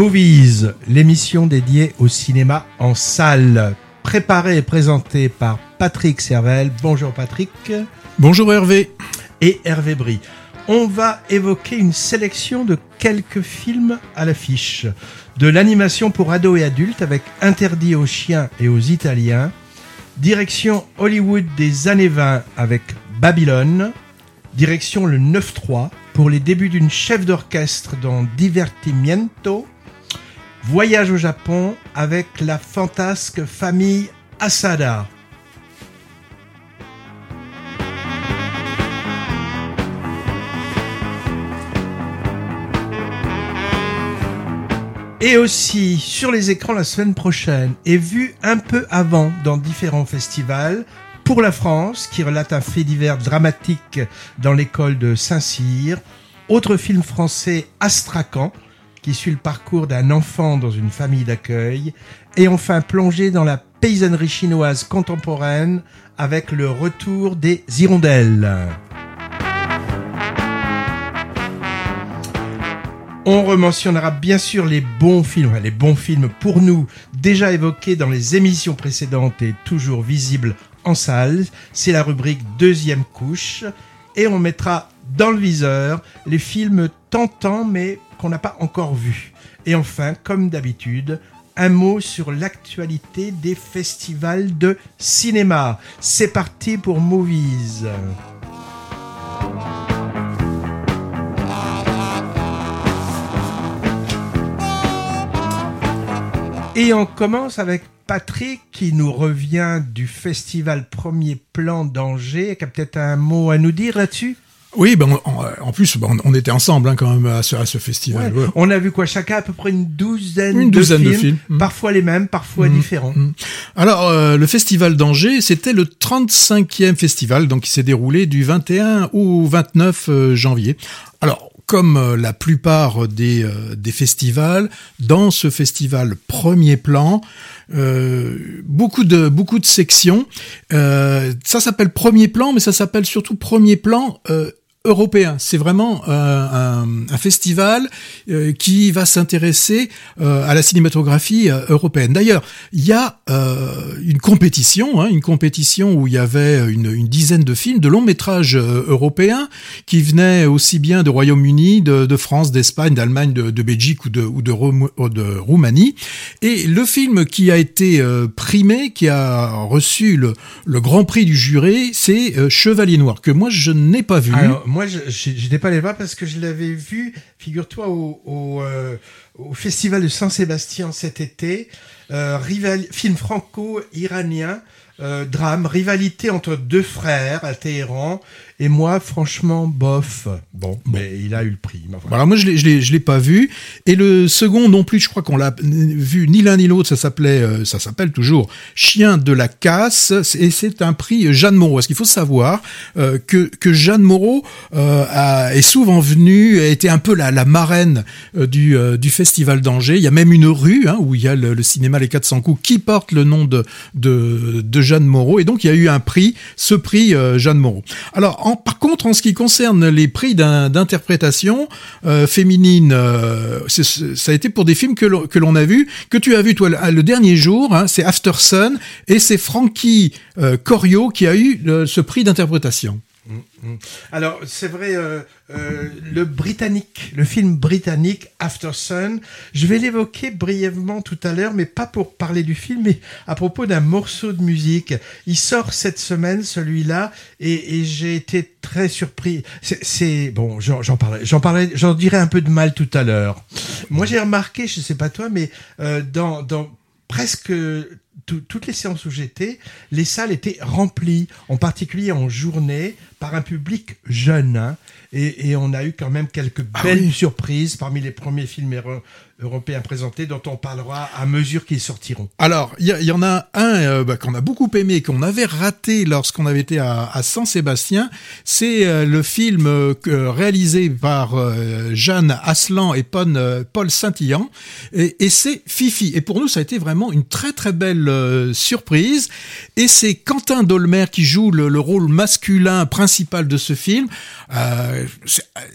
Movies, l'émission dédiée au cinéma en salle, préparée et présentée par Patrick Servel. Bonjour Patrick. Bonjour Hervé. Et Hervé Brie. On va évoquer une sélection de quelques films à l'affiche. De l'animation pour ados et adultes avec Interdit aux chiens et aux Italiens. Direction Hollywood des années 20 avec Babylone. Direction le 9-3 pour les débuts d'une chef d'orchestre dans Divertimiento. Voyage au Japon avec la fantasque famille Asada. Et aussi sur les écrans la semaine prochaine et vu un peu avant dans différents festivals pour la France qui relate un fait divers dramatique dans l'école de Saint-Cyr. Autre film français Astrakhan qui suit le parcours d'un enfant dans une famille d'accueil, et enfin plongé dans la paysannerie chinoise contemporaine avec le retour des hirondelles. On rementionnera bien sûr les bons films, les bons films pour nous déjà évoqués dans les émissions précédentes et toujours visibles en salle. C'est la rubrique deuxième couche et on mettra dans le viseur les films tentants mais qu'on n'a pas encore vu. Et enfin, comme d'habitude, un mot sur l'actualité des festivals de cinéma. C'est parti pour Movies. Et on commence avec Patrick qui nous revient du festival Premier Plan d'Angers, qui a peut-être un mot à nous dire là-dessus? Oui, ben, en plus, ben, on était ensemble hein, quand même à ce, à ce festival. On a vu quoi Chacun à peu près une douzaine, une douzaine de, films, parfois les mêmes, parfois mm. différents. Mm. Alors, euh, le festival d'Angers, c'était le 35e festival, donc qui s'est déroulé du 21 au 29 euh, janvier. Alors, comme euh, la plupart des, des festivals, dans ce festival premier plan, euh, beaucoup de beaucoup de sections. Euh, ça s'appelle premier plan, mais ça s'appelle surtout premier plan euh, européen. C'est vraiment euh, un, festival euh, qui va s'intéresser euh, à la cinématographie européenne. D'ailleurs, il y a une compétition, hein, une compétition où il y avait une, une dizaine de films, de longs métrages européens qui venaient aussi bien de Royaume-Uni, de, de, France, d'Espagne, d'Allemagne, de, de, Belgique ou de, ou de, Roumanie. Et le film qui a été primé, qui a reçu le, le Grand Prix du jury, c'est Chevalier Noir, que moi je n'ai pas vu moi, je n'étais pas les voir parce que je l'avais vu, figure-toi, au, euh, Festival de Saint-Sébastien cet été, euh, rival, film franco-iranien, euh, drame, rivalité entre deux frères à Téhéran, et moi, franchement, bof. Bon, mais il a eu le prix. Voilà, moi, je l'ai, je l'ai, je l'ai pas vu. Et le second non plus, je crois qu'on l'a vu ni l'un ni l'autre. Ça s'appelait, euh, ça s'appelle toujours Chien de la casse. Et c'est un prix Jeanne Moreau. Parce qu'il faut savoir euh, que, que Jeanne Moreau euh, a, est souvent venue, a été un peu la, la marraine du, du festival d'Angers. Il y a même une rue hein, où il y a le, cinéma Les 400 coups qui porte le nom de, de, de Jeanne Moreau. Et donc, il y a eu un prix, ce prix Jeanne Moreau. Alors, par contre, en ce qui concerne les prix d'interprétation euh, féminine, euh, ça a été pour des films que l'on a vus, que tu as vu toi le, dernier jour, hein, c'est After Sun, et c'est Frankie euh, Corio qui a eu ce prix d'interprétation. Alors, c'est vrai, euh, euh, le britannique, le film britannique After Sun, je vais l'évoquer brièvement tout à l'heure, mais pas pour parler du film, mais à propos d'un morceau de musique. Il sort cette semaine, celui-là, et, j'ai été très surpris. C'est bon, j'en parlerai, j'en parlerai, j'en dirai un peu de mal tout à l'heure. Moi, j'ai remarqué, je sais pas toi, mais euh, dans, dans presque toutes les séances où j'étais, les salles étaient remplies, en particulier en journée, par un public jeune. Hein. et, on a eu quand même quelques ah belles surprises parmi les premiers films européens présentés dont on parlera à mesure qu'ils sortiront. Alors, il y, en a un euh, bah, qu'on a beaucoup aimé, qu'on avait raté lorsqu'on avait été à, à Saint-Sébastien. C'est euh, le film euh, réalisé par Jeanne Aslan et Paul, Paul Saint-Illan. Et, c'est Fifi. Et pour nous, ça a été vraiment une très très belle surprise. Et c'est Quentin Dolmer qui joue le, le rôle masculin principal de ce film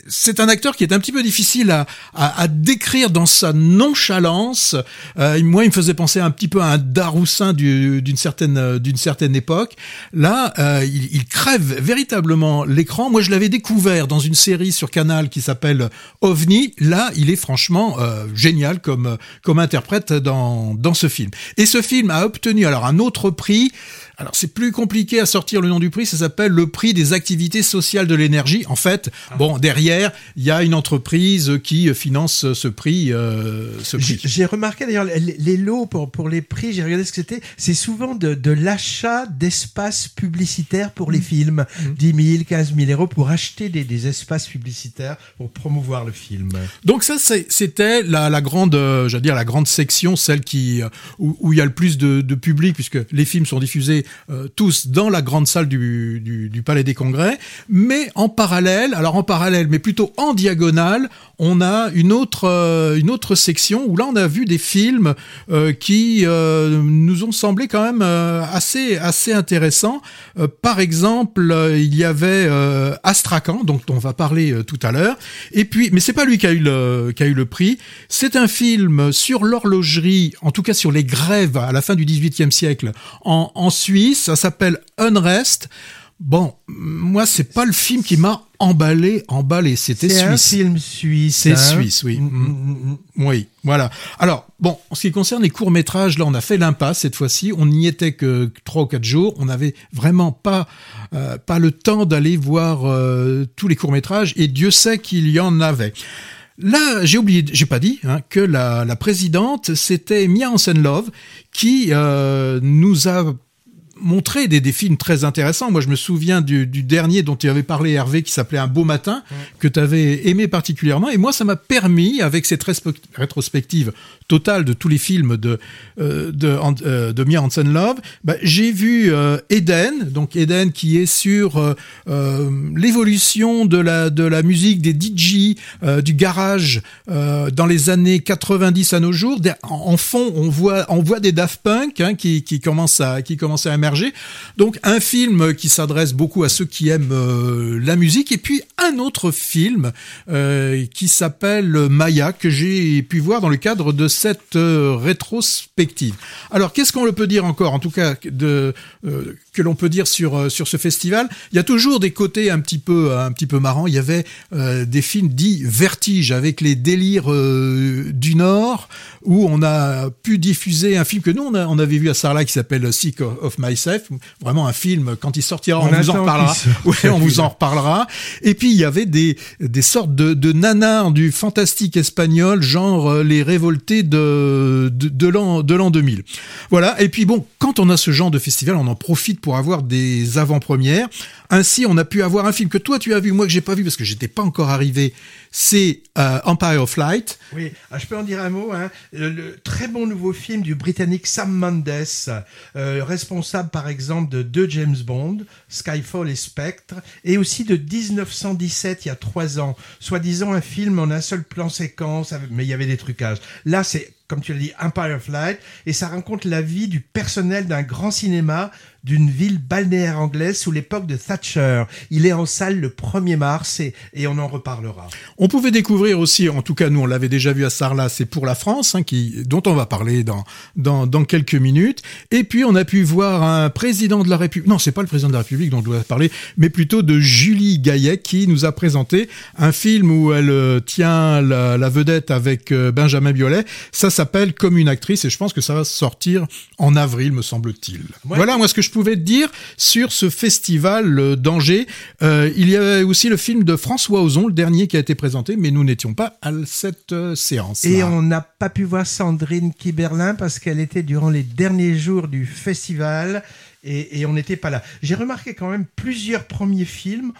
c'est un acteur qui est un petit peu difficile à, à décrire dans sa nonchalance. Euh, moi, il me faisait penser un petit peu à un Daroussin d'une certaine d'une certaine époque. Là, euh, il, il, crève véritablement l'écran. Moi, je l'avais découvert dans une série sur Canal qui s'appelle OVNI. Là, il est franchement euh, génial comme comme interprète dans dans ce film. Et ce film a obtenu alors un autre prix. Alors c'est plus compliqué à sortir le nom du prix, ça s'appelle le prix des activités sociales de l'énergie. En fait, ah. bon, derrière, il y a une entreprise qui finance ce prix. Euh, ce prix. J'ai remarqué d'ailleurs les, lots pour, pour les prix, j'ai regardé ce que c'était, c'est souvent de, de l'achat d'espaces publicitaires pour les mmh. films. 10 000, 15 000 euros pour acheter des, des, espaces publicitaires pour promouvoir le film. Donc ça, c'était la, la grande, euh, j'allais dire la grande section, celle qui euh, où, où il y a le plus de, de public, puisque les films sont diffusés euh, tous dans la grande salle du, du, Palais des Congrès, mais en parallèle, alors en parallèle, mais plutôt en diagonale, on a une autre euh, une autre section où là on a vu des films euh, qui nous ont semblé quand même assez assez intéressants. par exemple, il y avait Astrakhan, dont on va parler tout à l'heure. Et puis, mais c'est pas lui qui a eu le qui a eu le prix. C'est un film sur l'horlogerie, en tout cas sur les grèves à la fin du XVIIIe siècle en, en Suisse. Ça s'appelle Unrest. Bon, moi, c'est pas le film qui m'a emballé, emballé. C'était suisse. C'est un film suisse. C'est hein. suisse, oui. Mm, mm, mm, oui, voilà. Alors, bon, en ce qui concerne les courts métrages, là, on a fait l'impasse cette fois-ci. On n'y était que trois ou quatre jours. On n'avait vraiment pas euh, pas le temps d'aller voir euh, tous les courts métrages, et Dieu sait qu'il y en avait. Là, j'ai oublié, j'ai pas dit hein, que la, la présidente, c'était Mia Hansen-Love, qui euh, nous a montrer des, des, films très intéressants. Moi, je me souviens du, du dernier dont tu avais parlé, Hervé, qui s'appelait Un beau matin, que tu avais aimé particulièrement. Et moi, ça m'a permis, avec cette rétrospective totale de tous les films de, euh, de, euh, de Mia Hansen Love, bah, j'ai vu euh, Eden, donc Eden qui est sur l'évolution de la, de la musique des DJ, du garage dans les années 90 à nos jours. En fond, on voit, on voit des Daft Punk hein, qui, qui commencent à, qui commencent à donc un film qui s'adresse beaucoup à ceux qui aiment la musique. Et puis un autre film qui s'appelle Maya que j'ai pu voir dans le cadre de cette euh, rétrospective. Alors qu'est-ce qu'on peut dire encore en tout cas de que l'on peut dire sur sur ce festival? Il y a toujours des côtés un petit peu un petit peu marrants. Il y avait des films dits vertige avec les délires du Nord où on a pu diffuser un film que nous on, a, on avait vu à Sarlat qui s'appelle Sick of Myself, vraiment un film quand il sortira, on, vous en reparlera. on vous en reparlera. Et puis il y avait des des sortes de, de nanars du fantastique espagnol, genre euh, les révoltés de de, de l'an de l'an 2000. Voilà. Et puis bon, quand on a ce genre de festival, on en profite pour avoir des avant-premières. Ainsi, on a pu avoir un film que toi tu as vu, moi que j'ai pas vu parce que j'étais pas encore arrivé. C'est euh, Empire of Light. Oui, ah, je peux en dire un mot. Hein. Le, très bon nouveau film du Britannique Sam Mendes, euh, responsable par exemple de deux James Bond, Skyfall et Spectre, et aussi de 1917, il y a trois ans, soi-disant un film en un seul plan séquence, mais il y avait des trucages. Là, c'est comme tu l'as dit, Empire of Light, et ça raconte la vie du personnel d'un grand cinéma d'une ville balnéaire anglaise sous l'époque de Thatcher. Il est en salle le 1er mars et, et, on en reparlera. On pouvait découvrir aussi, en tout cas nous on l'avait déjà vu à Sarlat, c'est pour la France, hein, qui, dont on va parler dans, dans, dans, quelques minutes. Et puis on a pu voir un président de la République, non c'est pas le président de la République dont on doit parler, mais plutôt de Julie Gaillet qui nous a présenté un film où elle euh, tient la, la vedette avec euh, Benjamin Biolay. Ça s'appelle Comme une actrice et je pense que ça va sortir en avril me semble-t-il. Voilà moi ce que je pouvais te dire sur ce festival euh, d'Angers. Euh, il y avait aussi le film de François Ozon, le dernier qui a été présenté, mais nous n'étions pas à cette euh, séance. Et on n'a pas pu voir Sandrine Kiberlin parce qu'elle était durant les derniers jours du festival et, on n'était pas là. J'ai remarqué quand même plusieurs premiers films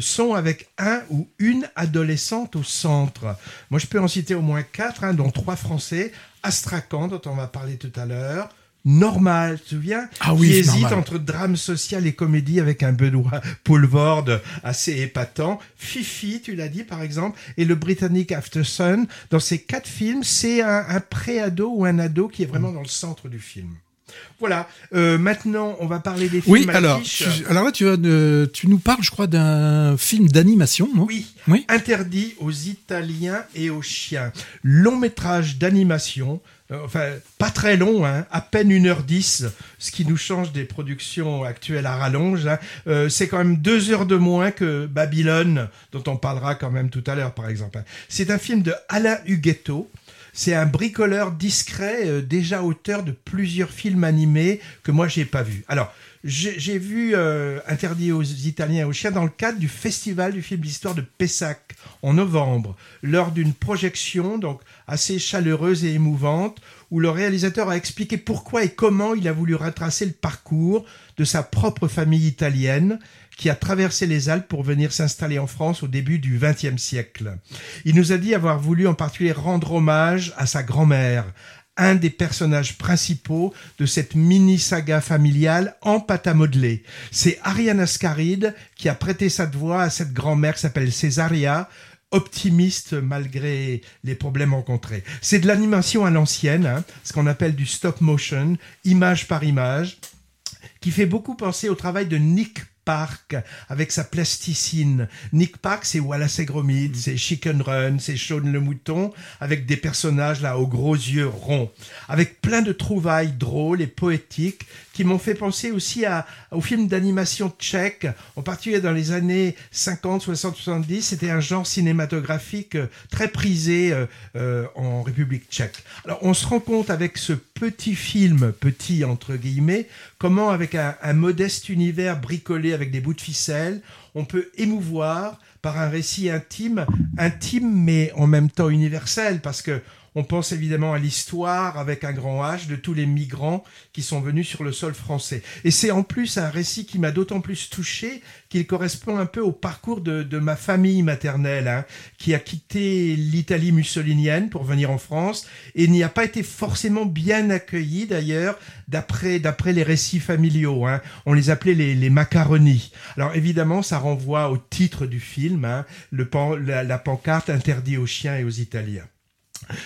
sont avec un ou une adolescente au centre. Moi, je peux en citer au moins quatre, hein, dont trois français. Astrakhan, dont on va parler tout à l'heure, normal, tu te souviens ah oui, Qui hésite entre drame social et comédie avec un Benoît Poulvord assez épatant. Fifi, tu l'as dit par exemple, et le britannique After Sun. Dans ces quatre films, c'est un, un pré-ado ou un ado qui est vraiment dans le centre du film. Voilà. Euh, maintenant, on va parler des films. Oui, à alors, tu, alors là, tu, vas, euh, tu nous parles, je crois, d'un film d'animation, non? Oui. Oui. Interdit aux Italiens et aux chiens. Long métrage d'animation. Euh, Enfin, pas très long, hein, à peine 1h10, ce qui nous change des productions actuelles à rallonge. hein. Euh, c'est quand même deux heures de moins que Babylone, dont on parlera quand même tout à l'heure, par exemple. hein. C'est un film de Alain Huguetto. C'est un bricoleur discret, euh, déjà auteur de plusieurs films animés que moi j'ai pas vus. Alors, j'ai vu euh, Interdit aux Italiens et aux chiens dans le cadre du festival du film d'histoire de Pessac en novembre, lors d'une projection donc assez chaleureuse et émouvante, où le réalisateur a expliqué pourquoi et comment il a voulu retracer le parcours de sa propre famille italienne qui a traversé les Alpes pour venir s'installer en France au début du XXe siècle. Il nous a dit avoir voulu en particulier rendre hommage à sa grand-mère, un des personnages principaux de cette mini-saga familiale en pâte à modeler. C'est Ariane Ascaride qui a prêté sa voix à cette grand-mère qui s'appelle Césaria, optimiste malgré les problèmes rencontrés. C'est de l'animation à l'ancienne, hein, ce qu'on appelle du stop motion, image par image, qui fait beaucoup penser au travail de Nick Park avec sa plasticine. Nick Park, c'est Wallace et Gromit, c'est Chicken Run, c'est Shaun le mouton, avec des personnages là aux gros yeux ronds, avec plein de trouvailles drôles et poétiques qui m'ont fait penser aussi à, au film d'animation tchèque, en particulier dans les années 50, 60, 70. C'était un genre cinématographique euh, très prisé euh, euh, en République tchèque. Alors on se rend compte avec ce petit film, petit entre guillemets, comment avec un, un modeste univers bricolé avec des bouts de ficelle, on peut émouvoir par un récit intime, intime mais en même temps universel, parce que on pense évidemment à l'histoire avec un grand H de tous les migrants qui sont venus sur le sol français. Et c'est en plus un récit qui m'a d'autant plus touché qu'il correspond un peu au parcours de, ma famille maternelle, hein, qui a quitté l'Italie mussolinienne pour venir en France et n'y a pas été forcément bien accueilli d'ailleurs d'après d'après les récits familiaux. Hein. On les appelait les, les macaronis. Alors évidemment, ça renvoie au titre du film, hein, le pan- la, la pancarte interdit aux chiens et aux Italiens.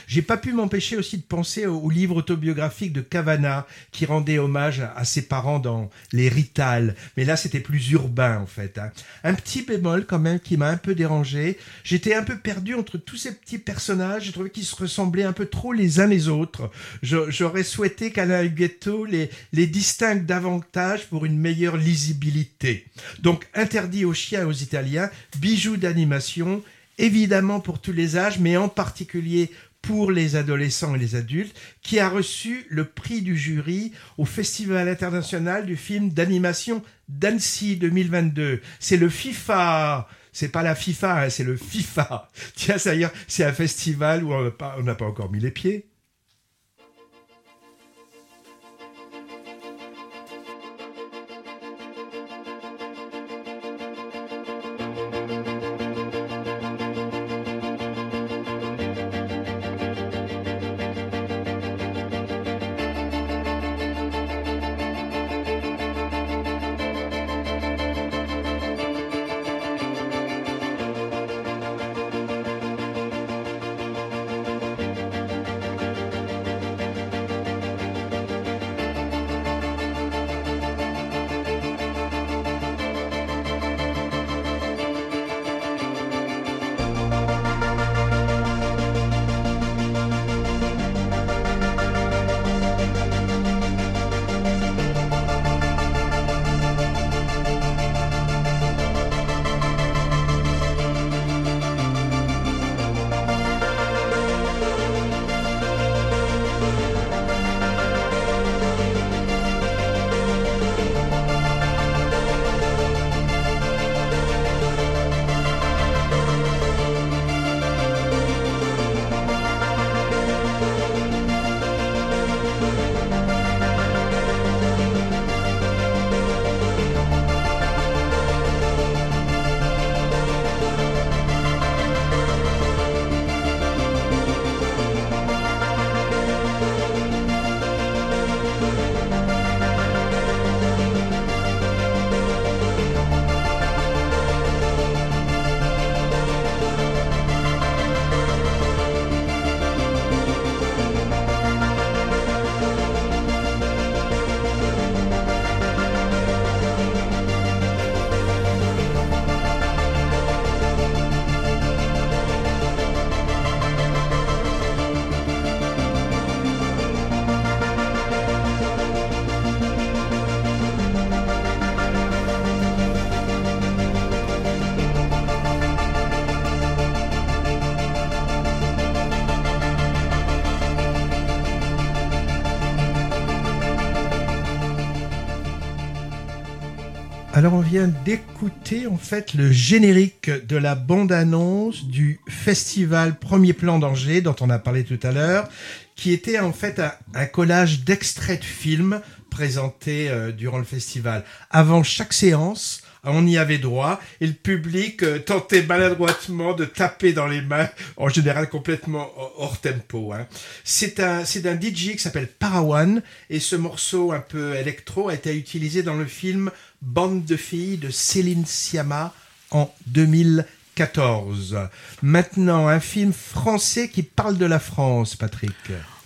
J'ai pas pu m'empêcher aussi de penser au, livre autobiographique de Cavana qui rendait hommage à, ses parents dans Les Rital. Mais là, c'était plus urbain, en fait. hein. Un petit bémol, quand même, qui m'a un peu dérangé. J'étais un peu perdu entre tous ces petits personnages. J'ai trouvé qu'ils se ressemblaient un peu trop les uns les autres. J'aurais souhaité qu'Alain Huguetto les, les distingue davantage pour une meilleure lisibilité. Donc, interdit aux chiens et aux Italiens, bijoux d'animation, évidemment pour tous les âges, mais en particulier pour les adolescents et les adultes, qui a reçu le prix du jury au Festival international du film d'animation d'Annecy 2022. C'est le FIFA. C'est pas la FIFA, hein, c'est le FIFA. Tiens, c'est un festival où on n'a pas encore mis les pieds. Alors on vient d'écouter en fait le générique de la bande-annonce du festival Premier Plan d'Angers dont on a parlé tout à l'heure, qui était en fait un, collage d'extraits de films présentés euh, durant le festival. Avant chaque séance, on y avait droit, et le public euh, tentait maladroitement de taper dans les mains, en général complètement hors tempo. Hein. C'est un, d'un DJ qui s'appelle Parawan, et ce morceau un peu électro a été utilisé dans le film Bande de filles de Céline Sciamma en 2014. Maintenant, un film français qui parle de la France, Patrick.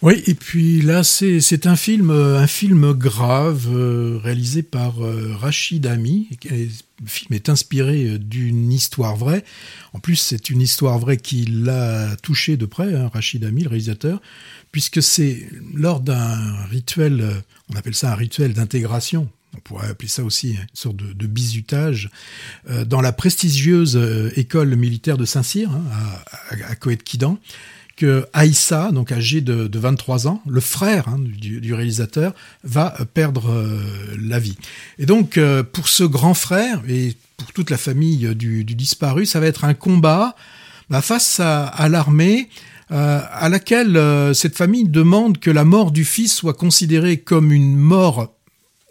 Oui, et puis là, c'est un film, euh, un film grave euh, réalisé par euh, Rachid Ami. Le film est inspiré d'une histoire vraie. En plus, c'est une histoire vraie qui l'a touché de près, hein, Rachid Ami, le réalisateur, puisque c'est lors d'un rituel, on appelle ça un rituel d'intégration. On pourrait appeler ça aussi une sorte de, bizutage dans la prestigieuse école militaire de Saint-Cyr, hein, à, à, Coët-Quidan que Aïssa, donc âgé de, 23 ans, le frère hein, du, réalisateur, va perdre euh, la vie. Et donc, euh, pour ce grand frère et pour toute la famille du, disparu, ça va être un combat bah, face à, l'armée, euh, à laquelle cette famille demande que la mort du fils soit considérée comme une mort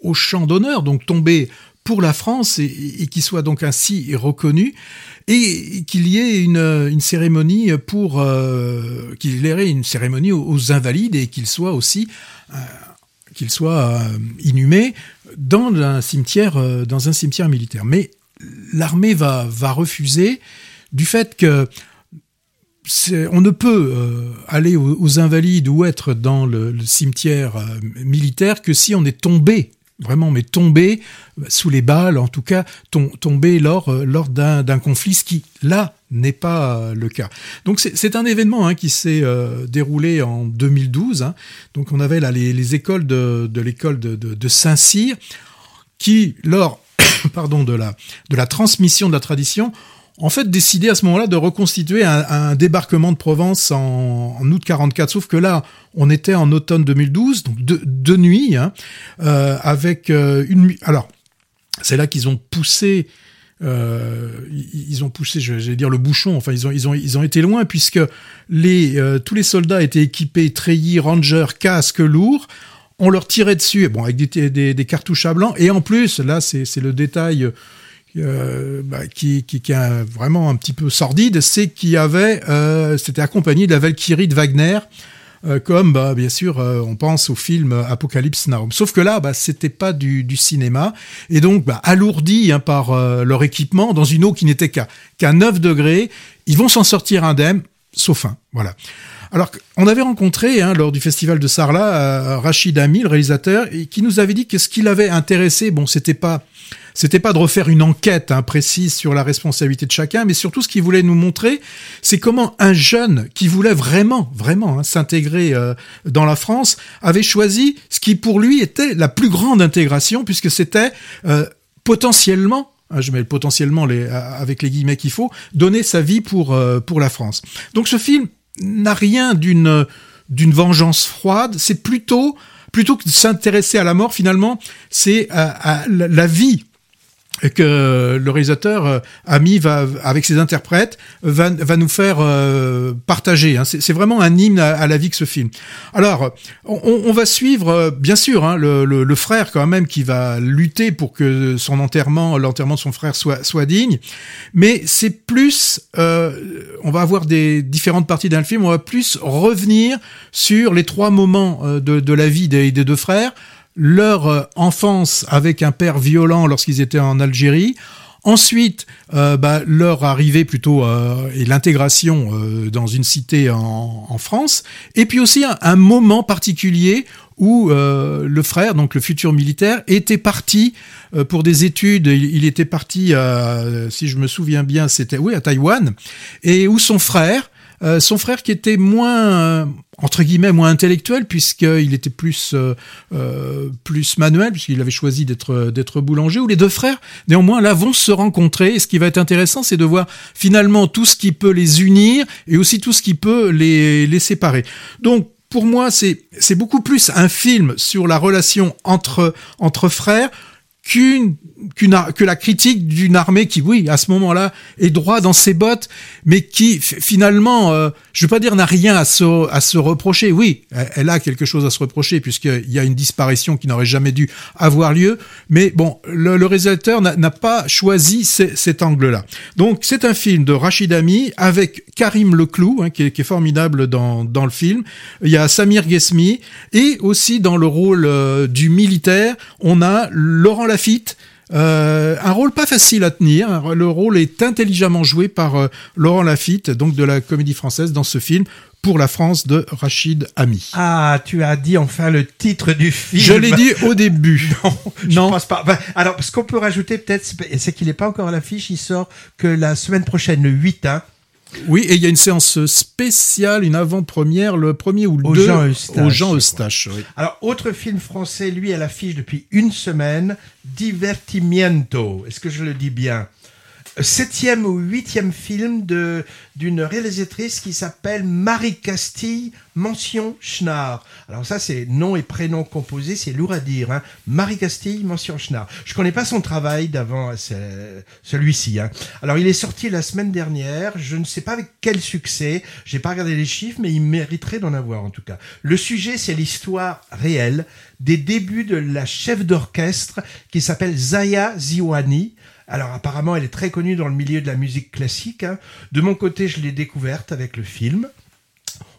au champ d'honneur, donc tombée pour la France et, et qui soit donc ainsi reconnu et qu'il y ait une, cérémonie pour euh, qu'il y ait une cérémonie aux, invalides et qu'il soit aussi euh, qu'il soit euh, inhumé dans un cimetière dans un cimetière militaire. Mais l'armée va va refuser du fait que on ne peut aller aux, invalides ou être dans le cimetière militaire que si on est tombé vraiment, mais tomber sous les balles, en tout cas tomber lors, euh, lors d'un conflit, ce qui, là, n'est pas euh, le cas. Donc c'est un événement hein, qui s'est euh, déroulé en 2012. Hein. Donc on avait là les, écoles de, l'école de, de, de Saint-Cyr qui, lors pardon, de, la, de la transmission de la tradition, en fait décidé à ce moment-là de reconstituer un, débarquement de Provence en, août 44. Sauf que là, on était en automne 2012, donc de, de nuit, hein, euh, avec euh, une... Alors, c'est là qu'ils ont poussé... Euh, ils ont poussé, je vais dire le bouchon. Enfin, ils ont ils ont ils ont été loin puisque les euh, tous les soldats étaient équipés treillis, rangers, casques lourds. On leur tirait dessus, bon avec des, des, des cartouches à blanc. Et en plus, là, c'est le détail euh, bah, qui, qui, qui, est vraiment un petit peu sordide, c'est qu'il avait, euh, c'était accompagné de la Valkyrie de Wagner, euh, comme bah, bien sûr on pense au film Apocalypse Now. Sauf que là, bah, c'était pas du, cinéma et donc bah, alourdi hein, par leur équipement dans une eau qui n'était qu'à qu'à 9 degrés, ils vont s'en sortir indemnes, sauf un. Voilà. Alors, on avait rencontré hein, lors du festival de Sarlat Rachid Ami, le réalisateur, qui nous avait dit que ce qui l'avait intéressé, bon, c'était pas c'était pas de refaire une enquête hein, précise sur la responsabilité de chacun, mais surtout ce qu'il voulait nous montrer, c'est comment un jeune qui voulait vraiment, vraiment hein, s'intégrer euh, dans la France avait choisi ce qui pour lui était la plus grande intégration, puisque c'était euh, potentiellement hein, je mets le potentiellement les, avec les guillemets qu'il faut, donner sa vie pour, euh, pour la France. Donc ce film n'a rien d'une d'une vengeance froide, c'est plutôt plutôt que de s'intéresser à la mort finalement, c'est à, la vie que le réalisateur euh, ami va avec ses interprètes va, va nous faire euh, partager. Hein. C'est vraiment un hymne à, la vie que ce film. Alors, on, on va suivre euh, bien sûr hein, le, le, le, frère quand même qui va lutter pour que son enterrement, l'enterrement de son frère soit soit digne. Mais c'est plus, on va avoir des différentes parties d'un film. On va plus revenir sur les trois moments de, de la vie des, des deux frères leur euh, enfance avec un père violent lorsqu'ils étaient en Algérie, Ensuite, euh, bah, leur arrivée plutôt euh, et l'intégration euh, dans une cité en, en, France, et puis aussi un, un moment particulier où euh, le frère, donc le futur militaire, était parti pour des études. Il, était parti, si je me souviens bien, c'était oui à Taïwan, et où son frère euh, son frère qui était moins euh, entre guillemets moins intellectuel puisqu'il était plus euh, plus manuel puisqu'il avait choisi d'être d'être boulanger ou les deux frères néanmoins là vont se rencontrer. Et ce qui va être intéressant c'est de voir finalement tout ce qui peut les unir et aussi tout ce qui peut les les séparer. Donc pour moi c'est c'est beaucoup plus un film sur la relation entre entre frères qu'une qu'une que la critique d'une armée qui oui à ce moment-là est droit dans ses bottes mais qui finalement euh, je veux pas dire n'a rien à se à se reprocher. Oui elle a quelque chose à se reprocher puisqu'il y a une disparition qui n'aurait jamais dû avoir lieu. Mais bon le, le réalisateur n'a pas choisi cet angle-là. Donc c'est un film de Rachid Ami avec Karim Leclou hein, qui, est, qui, est, formidable dans dans le film. Il y a Samir Ghesmi et aussi dans le rôle euh, du militaire on a Laurent Lafitte euh, un rôle pas facile à tenir. Le rôle est intelligemment joué par euh, Laurent Lafitte, donc de la comédie française, dans ce film pour la France de Rachid Ami. Ah, tu as dit enfin le titre du film. Je l'ai dit au début. non, je non. pense pas. alors, ce qu'on peut rajouter peut-être, c'est qu'il n'est pas encore à l'affiche. Il sort que la semaine prochaine, le 8, hein, oui, et il y a une séance spéciale, une avant-première, le premier ou le au deux, Jean Eustache, au Jean Eustache. Oui. Alors, autre film français, lui, à l'affiche depuis une semaine, Divertimiento. Est-ce que je le dis bien? Septième ou huitième film de d'une réalisatrice qui s'appelle Marie Castille, mention Schnarr. Alors ça, c'est nom et prénom composé, c'est lourd à dire. Hein. Marie Castille, mention Schnarr. Je connais pas son travail d'avant celui-ci. Hein. Alors il est sorti la semaine dernière. Je ne sais pas avec quel succès. J'ai pas regardé les chiffres, mais il mériterait d'en avoir en tout cas. Le sujet, c'est l'histoire réelle des débuts de la chef d'orchestre qui s'appelle Zaya Ziwani alors apparemment, elle est très connue dans le milieu de la musique classique. Hein. De mon côté, je l'ai découverte avec le film.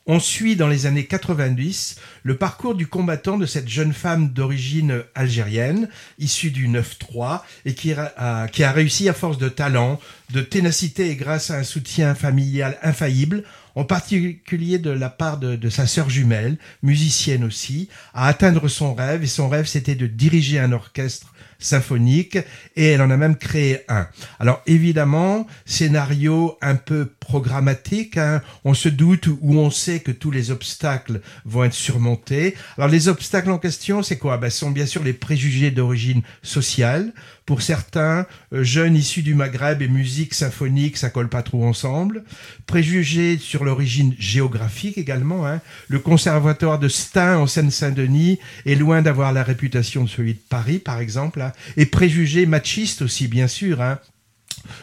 On suit dans les années 90 le parcours du combattant de cette jeune femme d'origine algérienne, issue du 9-3, et qui a, réussi à force de talent, de ténacité et grâce à un soutien familial infaillible, en particulier de la part de, de sa sœur jumelle, musicienne aussi, à atteindre son rêve, et son rêve c'était de diriger un orchestre symphonique et elle en a même créé un. Alors évidemment, scénario un peu programmatique, hein. on se doute ou on sait que tous les obstacles vont être surmontés. Alors les obstacles en question, c'est quoi? Ben, sont bien sûr les préjugés d'origine sociale. Pour certains, euh, jeunes issus du Maghreb et musique symphonique, ça colle pas trop ensemble. Préjugés sur l'origine géographique également. Hein. Le conservatoire de Stein en Seine-Saint-Denis est loin d'avoir la réputation de celui de Paris, par exemple. Hein. Et préjugés machistes aussi, bien sûr. Hein.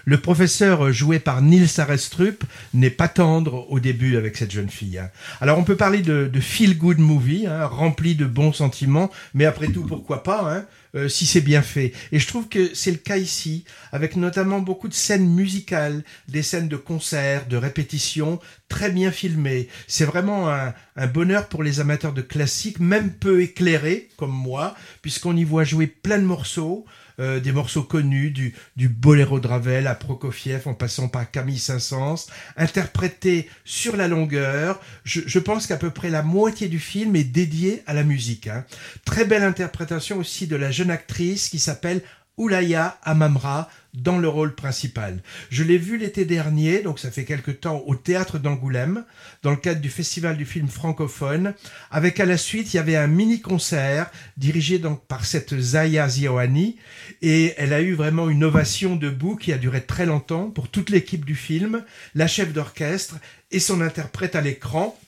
Le professeur joué par Nils Arestrup n'est pas tendre au début avec cette jeune fille. Hein. Alors on peut parler de, feel good movie, hein, rempli de bons sentiments, mais après tout pourquoi pas hein, euh, si c'est bien fait. Et je trouve que c'est le cas ici, avec notamment beaucoup de scènes musicales, des scènes de concert, de répétition, très bien filmées. C'est vraiment un, un bonheur pour les amateurs de classique, même peu éclairés comme moi, puisqu'on y voit jouer plein de morceaux. Euh, des morceaux connus, du, du boléro de Ravel à Prokofiev en passant par Camille Saint-Saëns, interprétés sur la longueur. Je, je pense qu'à peu près la moitié du film est dédiée à la musique. Hein. Très belle interprétation aussi de la jeune actrice qui s'appelle Oulaya Amamra dans le rôle principal. Je l'ai vu l'été dernier, donc ça fait quelque temps, au théâtre d'Angoulême, dans le cadre du festival du film francophone, avec à la suite, il y avait un mini-concert dirigé donc par cette Zaya Zioani, et elle a eu vraiment une ovation debout qui a duré très longtemps pour toute l'équipe du film, la chef d'orchestre et son interprète à l'écran,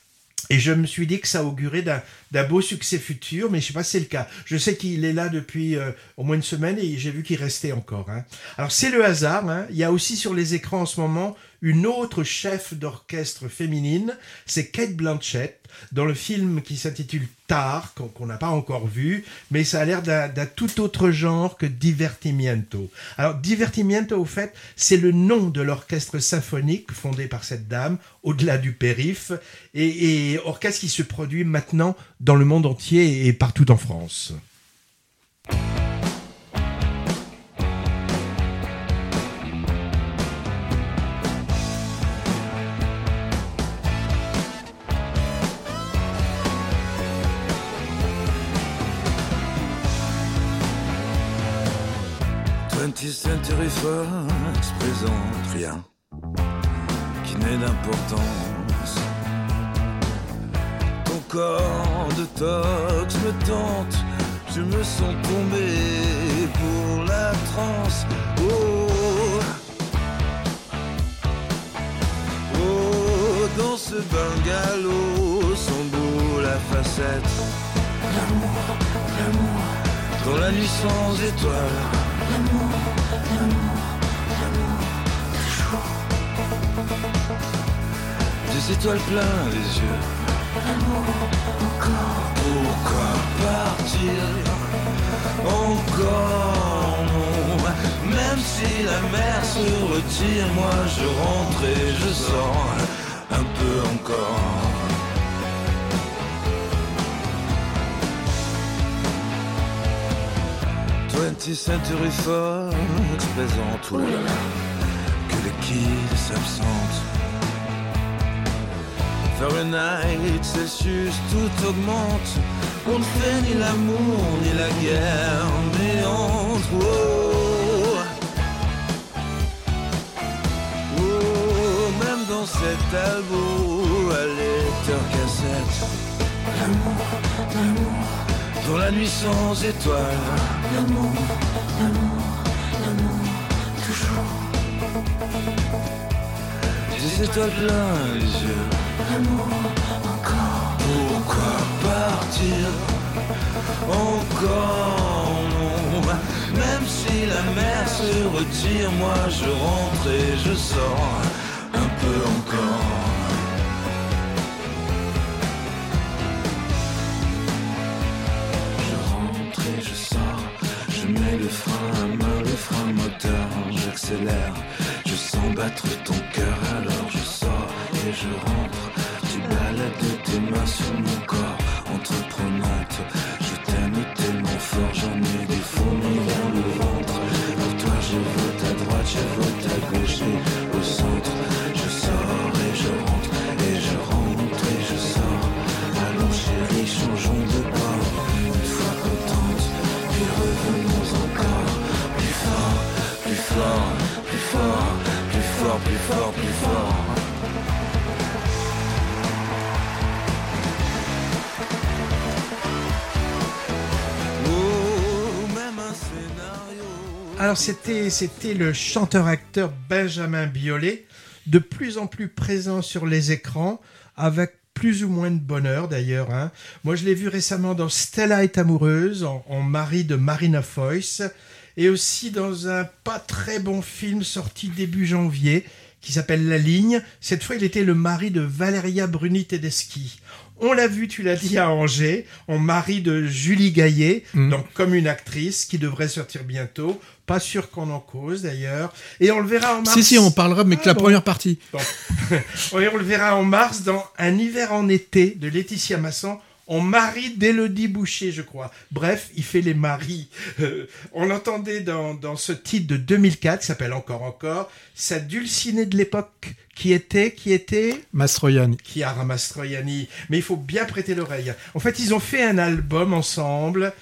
et je me suis dit que ça augurait d'un beau succès futur, mais je sais pas si c'est le cas. Je sais qu'il est là depuis euh, au moins une semaine et j'ai vu qu'il restait encore. Hein. Alors c'est le hasard. Hein. Il y a aussi sur les écrans en ce moment une autre chef d'orchestre féminine, c'est Kate Blanchett, dans le film qui s'intitule Tar, qu'on n'a pas encore vu, mais ça a l'air d'un tout autre genre que Divertimiento. Alors Divertimiento, au fait, c'est le nom de l'orchestre symphonique fondé par cette dame, au-delà du périph', et, et orchestre qui se produit maintenant dans le monde entier et partout en France. Century Fox présente rien qui n'est d'importance. Ton corps de tox me tente, je me sens tombé pour la transe. Oh, oh, dans ce bungalow, beau la facette. L'amour, l'amour dans la nuit sans étoiles. Des étoiles plein les yeux. Pourquoi partir? Encore Même si la mer se retire, moi je rentre et je sors un peu encore. Twenty Century Fox présente, que les kills s'absentent. Fahrenheit, Celsius, tout augmente. On ne fait ni l'amour ni la guerre, mais entre. Oh, oh, même dans cet album à cassette, l'amour, l'amour, dans la nuit sans étoiles. l'amour, l'amour, Des étoiles plein les yeux. Encore, Pourquoi partir encore non Même si la mer se retire, moi je rentre et je sors un peu encore. Je rentre et je sors, je mets le frein à main, le frein moteur, j'accélère, je sens battre ton cœur, alors je sors et je rentre. Tu balades tes mains sur mon corps, entreprenante. Je t'aime tellement fort, j'en ai des fourmis dans le ventre. Pour toi, je vote à droite, je vote à gauche et au centre. Je sors et je rentre, et je rentre et je sors. Allons chérie, changeons de bord. Une fois contente, puis revenons encore. Plus fort, plus fort, plus fort, Oh. Alors c'était le chanteur-acteur Benjamin Biolay, de plus en plus présent sur les écrans, avec plus ou moins de bonheur d'ailleurs. hein. Moi je l'ai vu récemment dans Stella est amoureuse, en, en mari de Marina Foïs, et aussi dans un pas très bon film sorti début janvier qui s'appelle La Ligne. Cette fois il était le mari de Valeria Bruni Tedeschi. On l'a vu, tu l'as dit, à Angers, en mari de Julie Gaillet, Mhm. donc comme une actrice qui devrait sortir bientôt. Pas sûr qu'on en cause d'ailleurs. Et on le verra en mars. Si, si, on parlera, mais que Ah la bon. première partie. Oui, on le verra en mars dans Un hiver en été de Laetitia Masson en mari d'Élodie Boucher, je crois. Bref, il fait les maris. Euh, on l'entendait dans, dans ce titre de 2004, qui s'appelle Encore Encore, sa dulcinée de l'époque, qui était, qui était, Mastroianni. Chiara Mastroianni. Mais il faut bien prêter l'oreille. En fait, ils ont fait un album ensemble,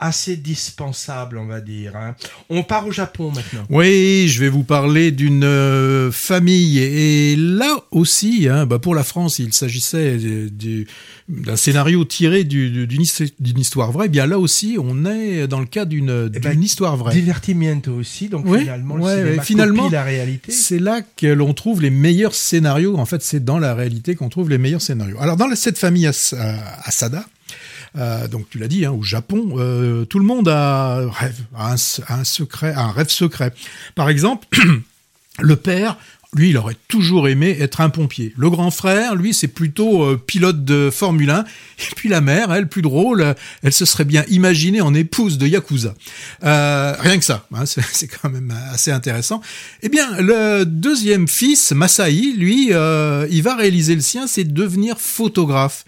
assez dispensable, on va dire. hein. On part au Japon maintenant. Oui, je vais vous parler d'une euh, famille. Et là aussi, hein, bah pour la France, il s'agissait du- du- d'un scénario tiré du- du- d'une his- d'une histoire vraie. Eh bien là aussi, on est dans le cas d'une Eh ben, histoire vraie. Divertimiento aussi, donc Oui, finalement, le ouais, cinéma ouais, finalement, copie la réalité. C'est là que l'on trouve les meilleurs scénarios. En fait, c'est dans la réalité qu'on trouve les meilleurs scénarios. Alors, dans cette famille As- euh, Asada, euh, donc tu l'as dit, hein, au Japon, euh, tout le monde a, un, secret, un rêve secret. Par exemple, le père, lui, il aurait toujours aimé être un pompier. Le grand frère, lui, c'est plutôt euh, pilote de Formule 1. Et puis la mère, elle, plus drôle, elle se serait bien imaginée en épouse de Yakuza. Rien que ça, hein, c'est quand même assez intéressant. Eh bien, le deuxième fils, Masai, lui, il va réaliser le sien, c'est devenir photographe.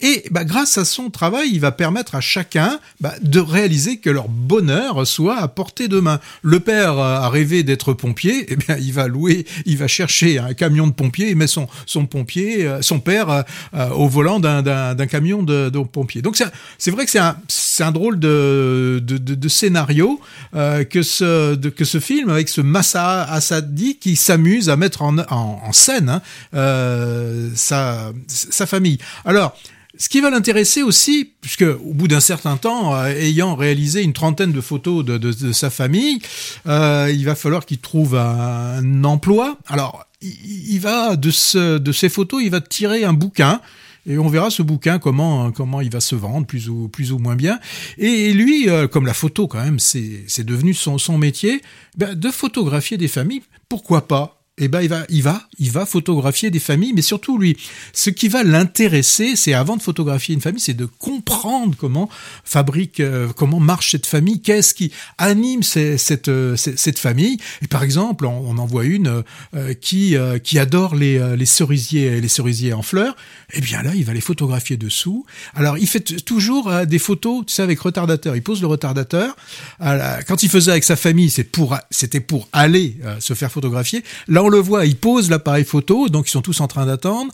Et bah, grâce à son travail, il va permettre à chacun bah, de réaliser que leur bonheur soit à portée de main. Le père euh, a rêvé d'être pompier, eh bien il va louer, il va chercher un camion de pompier et met son son pompier, euh, son père euh, euh, au volant d'un camion de, pompier. Donc c'est vrai que c'est un un drôle de de, scénario euh, que ce que ce film avec ce Massa Assadi qui s'amuse à mettre en en, en scène hein, euh, sa sa famille. Alors ce qui va l'intéresser aussi, puisque au bout d'un certain temps, euh, ayant réalisé une trentaine de photos de, sa famille, euh, il va falloir qu'il trouve un, emploi. Alors, il, va de, ce, de ces photos, il va tirer un bouquin Et on verra ce bouquin comment comment il va se vendre plus ou moins bien. Et lui, euh, comme la photo quand même, c'est devenu son son métier, ben, de photographier des familles. Pourquoi pas? Eh ben il va, il va, il va photographier des familles, mais surtout lui, ce qui va l'intéresser, c'est avant de photographier une famille, c'est de comprendre comment fabrique, euh, comment marche cette famille, qu'est-ce qui anime cette, euh, cette famille. Et par exemple, on, en voit une euh, qui qui adore les les cerisiers, les cerisiers en fleurs. Eh bien là, il va les photographier dessous. Alors il fait toujours des photos, tu sais, avec retardateur. Il pose le retardateur. Quand il faisait avec sa famille, pour, c'était pour aller se faire photographier. Là, on le voit, il pose l'appareil photo, donc ils sont tous en train d'attendre.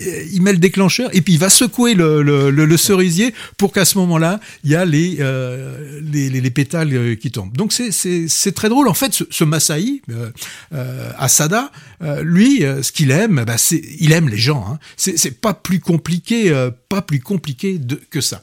Et Il met le déclencheur et puis il va secouer le, cerisier pour qu'à ce moment-là, il y a les, euh, les, les, les pétales euh, qui tombent. Donc c'est, très drôle. En fait, ce, ce euh, euh, Asada, euh, lui, euh, ce qu'il aime, bah, c'est, il aime les gens. Hein. C'est, pas plus compliqué, euh, pas plus compliqué que ça.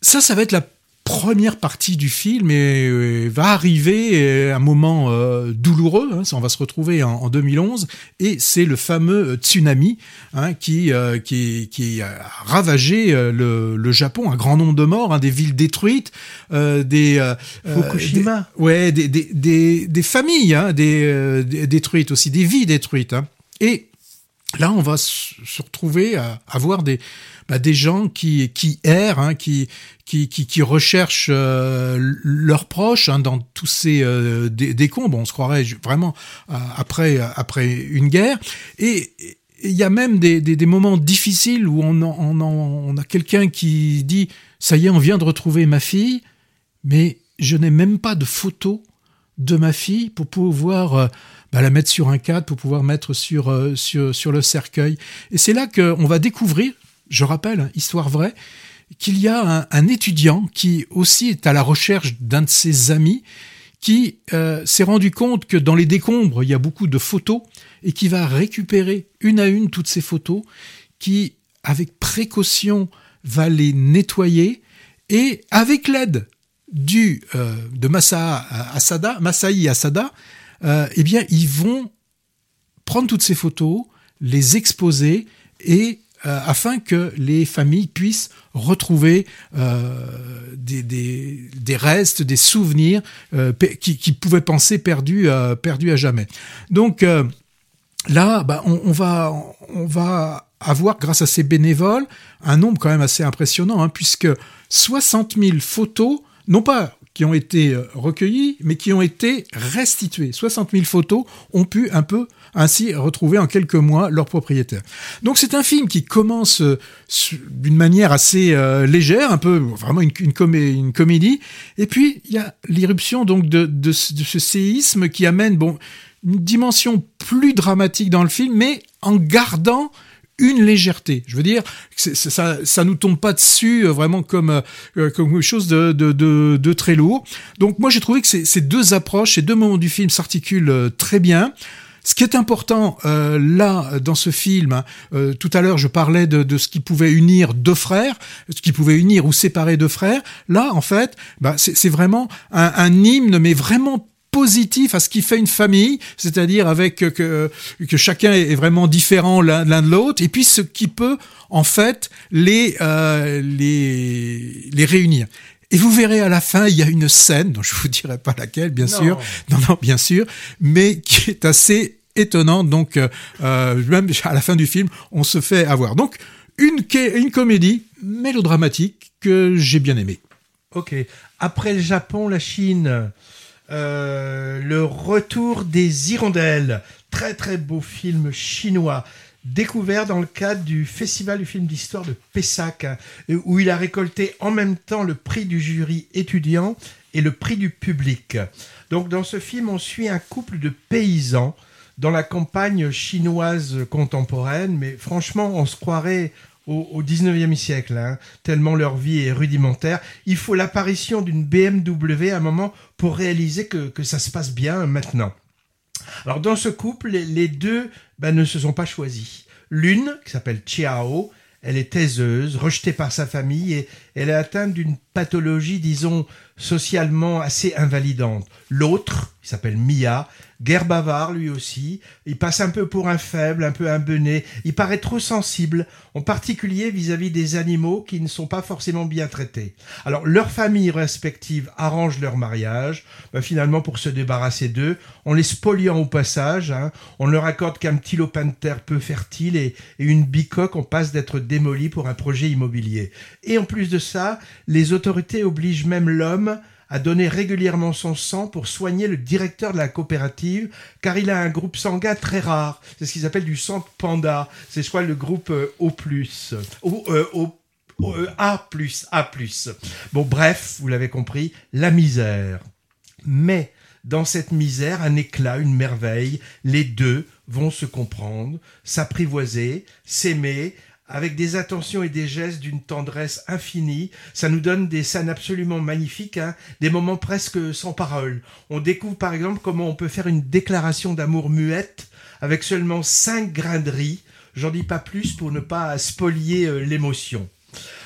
Ça, ça va être la première partie du film et euh, va arriver euh, un moment euh, douloureux. Hein, on va se retrouver en, en 2011 et c'est le fameux tsunami hein, qui, euh, qui qui a ravagé le, le Japon, un grand nombre de morts, hein, des villes détruites, euh, des Fukushima. des- ouais, des des des, des familles hein, des, détruites aussi, des vies détruites. Et là, on va se retrouver à avoir des bah, des gens qui qui errent, hein, qui qui qui, recherchent euh, leurs proches hein, dans tous ces euh, dé- décombres. On se croirait vraiment euh, après après une guerre. Et il y a même des, des, moments difficiles où on, on, on a quelqu'un qui dit ça y est, on vient de retrouver ma fille, mais je n'ai même pas de photo de ma fille pour pouvoir bah, la mettre sur un cadre, pour pouvoir mettre sur, euh, sur, sur le cercueil. Et c'est là qu'on va découvrir, je rappelle, hein, histoire vraie, qu'il y a un, étudiant qui aussi est à la recherche d'un de ses amis qui euh, s'est rendu compte que dans les décombres, il y a beaucoup de photos et qui va récupérer une à une toutes ces photos, qui, avec précaution, va les nettoyer et avec l'aide du euh, de Masa Asada, Masai Asada, euh, eh bien, ils vont prendre toutes ces photos, les exposer et euh, afin que les familles puissent retrouver euh, des, des, restes, des souvenirs euh, qui, pouvaient penser perdus, à jamais. Donc là, bah, on, on va, on va avoir, grâce à ces bénévoles, un nombre quand même assez impressionnant, hein, puisque 60 000 photos, non pas qui ont été euh, recueillies, mais qui ont été restituées. 60 000 photos ont pu un peu ainsi retrouver en quelques mois leur propriétaire. Donc c'est un film qui commence euh, d'une manière assez euh, légère, un peu vraiment une, une, comé- une comédie, et puis il y a l'irruption donc de, de ce séisme qui amène bon une dimension plus dramatique dans le film, mais en gardant une légèreté. Je veux dire, ça, ça nous tombe pas dessus euh, vraiment comme euh, euh, comme quelque chose de, de, de, de très lourd. Donc moi j'ai trouvé que ces, deux approches, ces deux moments du film s'articulent très bien. Ce qui est important euh, là dans ce film, euh, tout à l'heure je parlais de, de ce qui pouvait unir deux frères, ce qui pouvait unir ou séparer deux frères. Là en fait, bah, c'est c'est vraiment un, un hymne, mais vraiment positif à ce qui fait une famille, c'est-à-dire avec que, que chacun est vraiment différent l'un de l'autre, et puis ce qui peut en fait les euh, les les réunir. Et vous verrez à la fin, il y a une scène dont je vous dirai pas laquelle, bien Non. sûr, non non bien sûr, mais qui est assez étonnante. Donc euh, euh, même à la fin du film, on se fait avoir. Donc une une comédie mélodramatique que j'ai bien aimée. Ok. Après le Japon, la Chine, le retour des hirondelles, très très beau film chinois, découvert dans le cadre du Festival du film d'histoire de Pessac, hein, où il a récolté en même temps le prix du jury étudiant et le prix du public. Donc dans ce film, on suit un couple de paysans dans la campagne chinoise contemporaine, mais franchement, on se croirait au, au 19e siècle, hein, tellement leur vie est rudimentaire. Il faut l'apparition d'une BMW à un moment pour réaliser que, ça se passe bien maintenant. Alors dans ce couple, les, les deux ben, ne se sont pas choisis. L'une, qui s'appelle Chiao, elle est taiseuse, rejetée par sa famille et elle est atteinte d'une pathologie, disons, socialement assez invalidante. L'autre, s'appelle Mia, guerre bavard lui aussi, il passe un peu pour un faible, un peu un benet, il paraît trop sensible, en particulier vis-à-vis des animaux qui ne sont pas forcément bien traités. Alors leurs familles respectives arrangent leur mariage, ben, finalement pour se débarrasser d'eux, en les spoliant au passage, hein, on leur accorde qu'un petit lopin de terre peu fertile et, et une bicoque, on passe d'être démoli pour un projet immobilier. Et en plus de ça, les autorités obligent même l'homme à donner régulièrement son sang pour soigner le directeur de la coopérative, car il a un groupe sanguin très rare. C'est ce qu'ils appellent du sang panda. C'est, crois, le groupe euh, O+, euh, O- O- euh, A+, A+. Bon, bref, vous l'avez compris, la misère. Mais dans cette misère, un éclat, une merveille, les deux vont se comprendre, s'apprivoiser, s'aimer, avec des attentions et des gestes d'une tendresse infinie. Ça nous donne des scènes absolument magnifiques, hein, des moments presque sans parole. On découvre par exemple comment on peut faire une déclaration d'amour muette avec seulement cinq grains de riz. J'en dis pas plus pour ne pas spolier euh, l'émotion.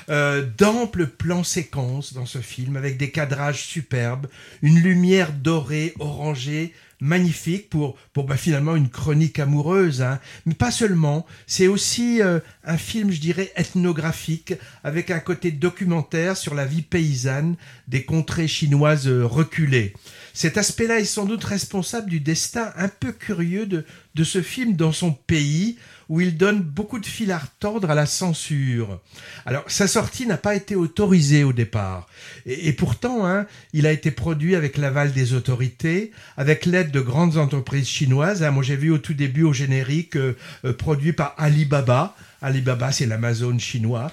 Euh, d'amples plans séquences dans ce film avec des cadrages superbes, une lumière dorée, orangée, magnifique pour, bah, finalement une chronique amoureuse. hein. Mais pas seulement, c'est aussi euh, un film, je dirais, ethnographique avec un côté documentaire sur la vie paysanne des contrées chinoises euh, reculées. Cet aspect-là est sans doute responsable du destin un peu curieux de, ce film dans son pays, où il donne beaucoup de fil à retordre à la censure. Alors, sa sortie n'a pas été autorisée au départ. Et, et pourtant, hein, il a été produit avec l'aval des autorités, avec l'aide de grandes entreprises chinoises. hein. Moi, j'ai vu au tout début au générique euh, euh, produit par Alibaba. Alibaba, c'est l'Amazon chinois.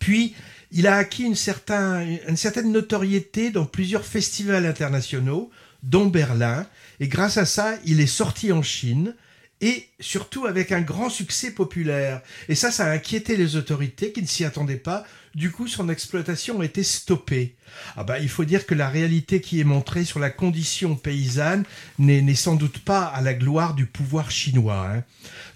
Puis, il a acquis une, certain- une certaine notoriété dans plusieurs festivals internationaux, dont Berlin. Et grâce à ça, il est sorti en Chine et surtout avec un grand succès populaire. Et ça, ça a inquiété les autorités qui ne s'y attendaient pas. Du coup, son exploitation a été stoppée. Ah bah, il faut dire que la réalité qui est montrée sur la condition paysanne n'est sans doute pas à la gloire du pouvoir chinois. hein.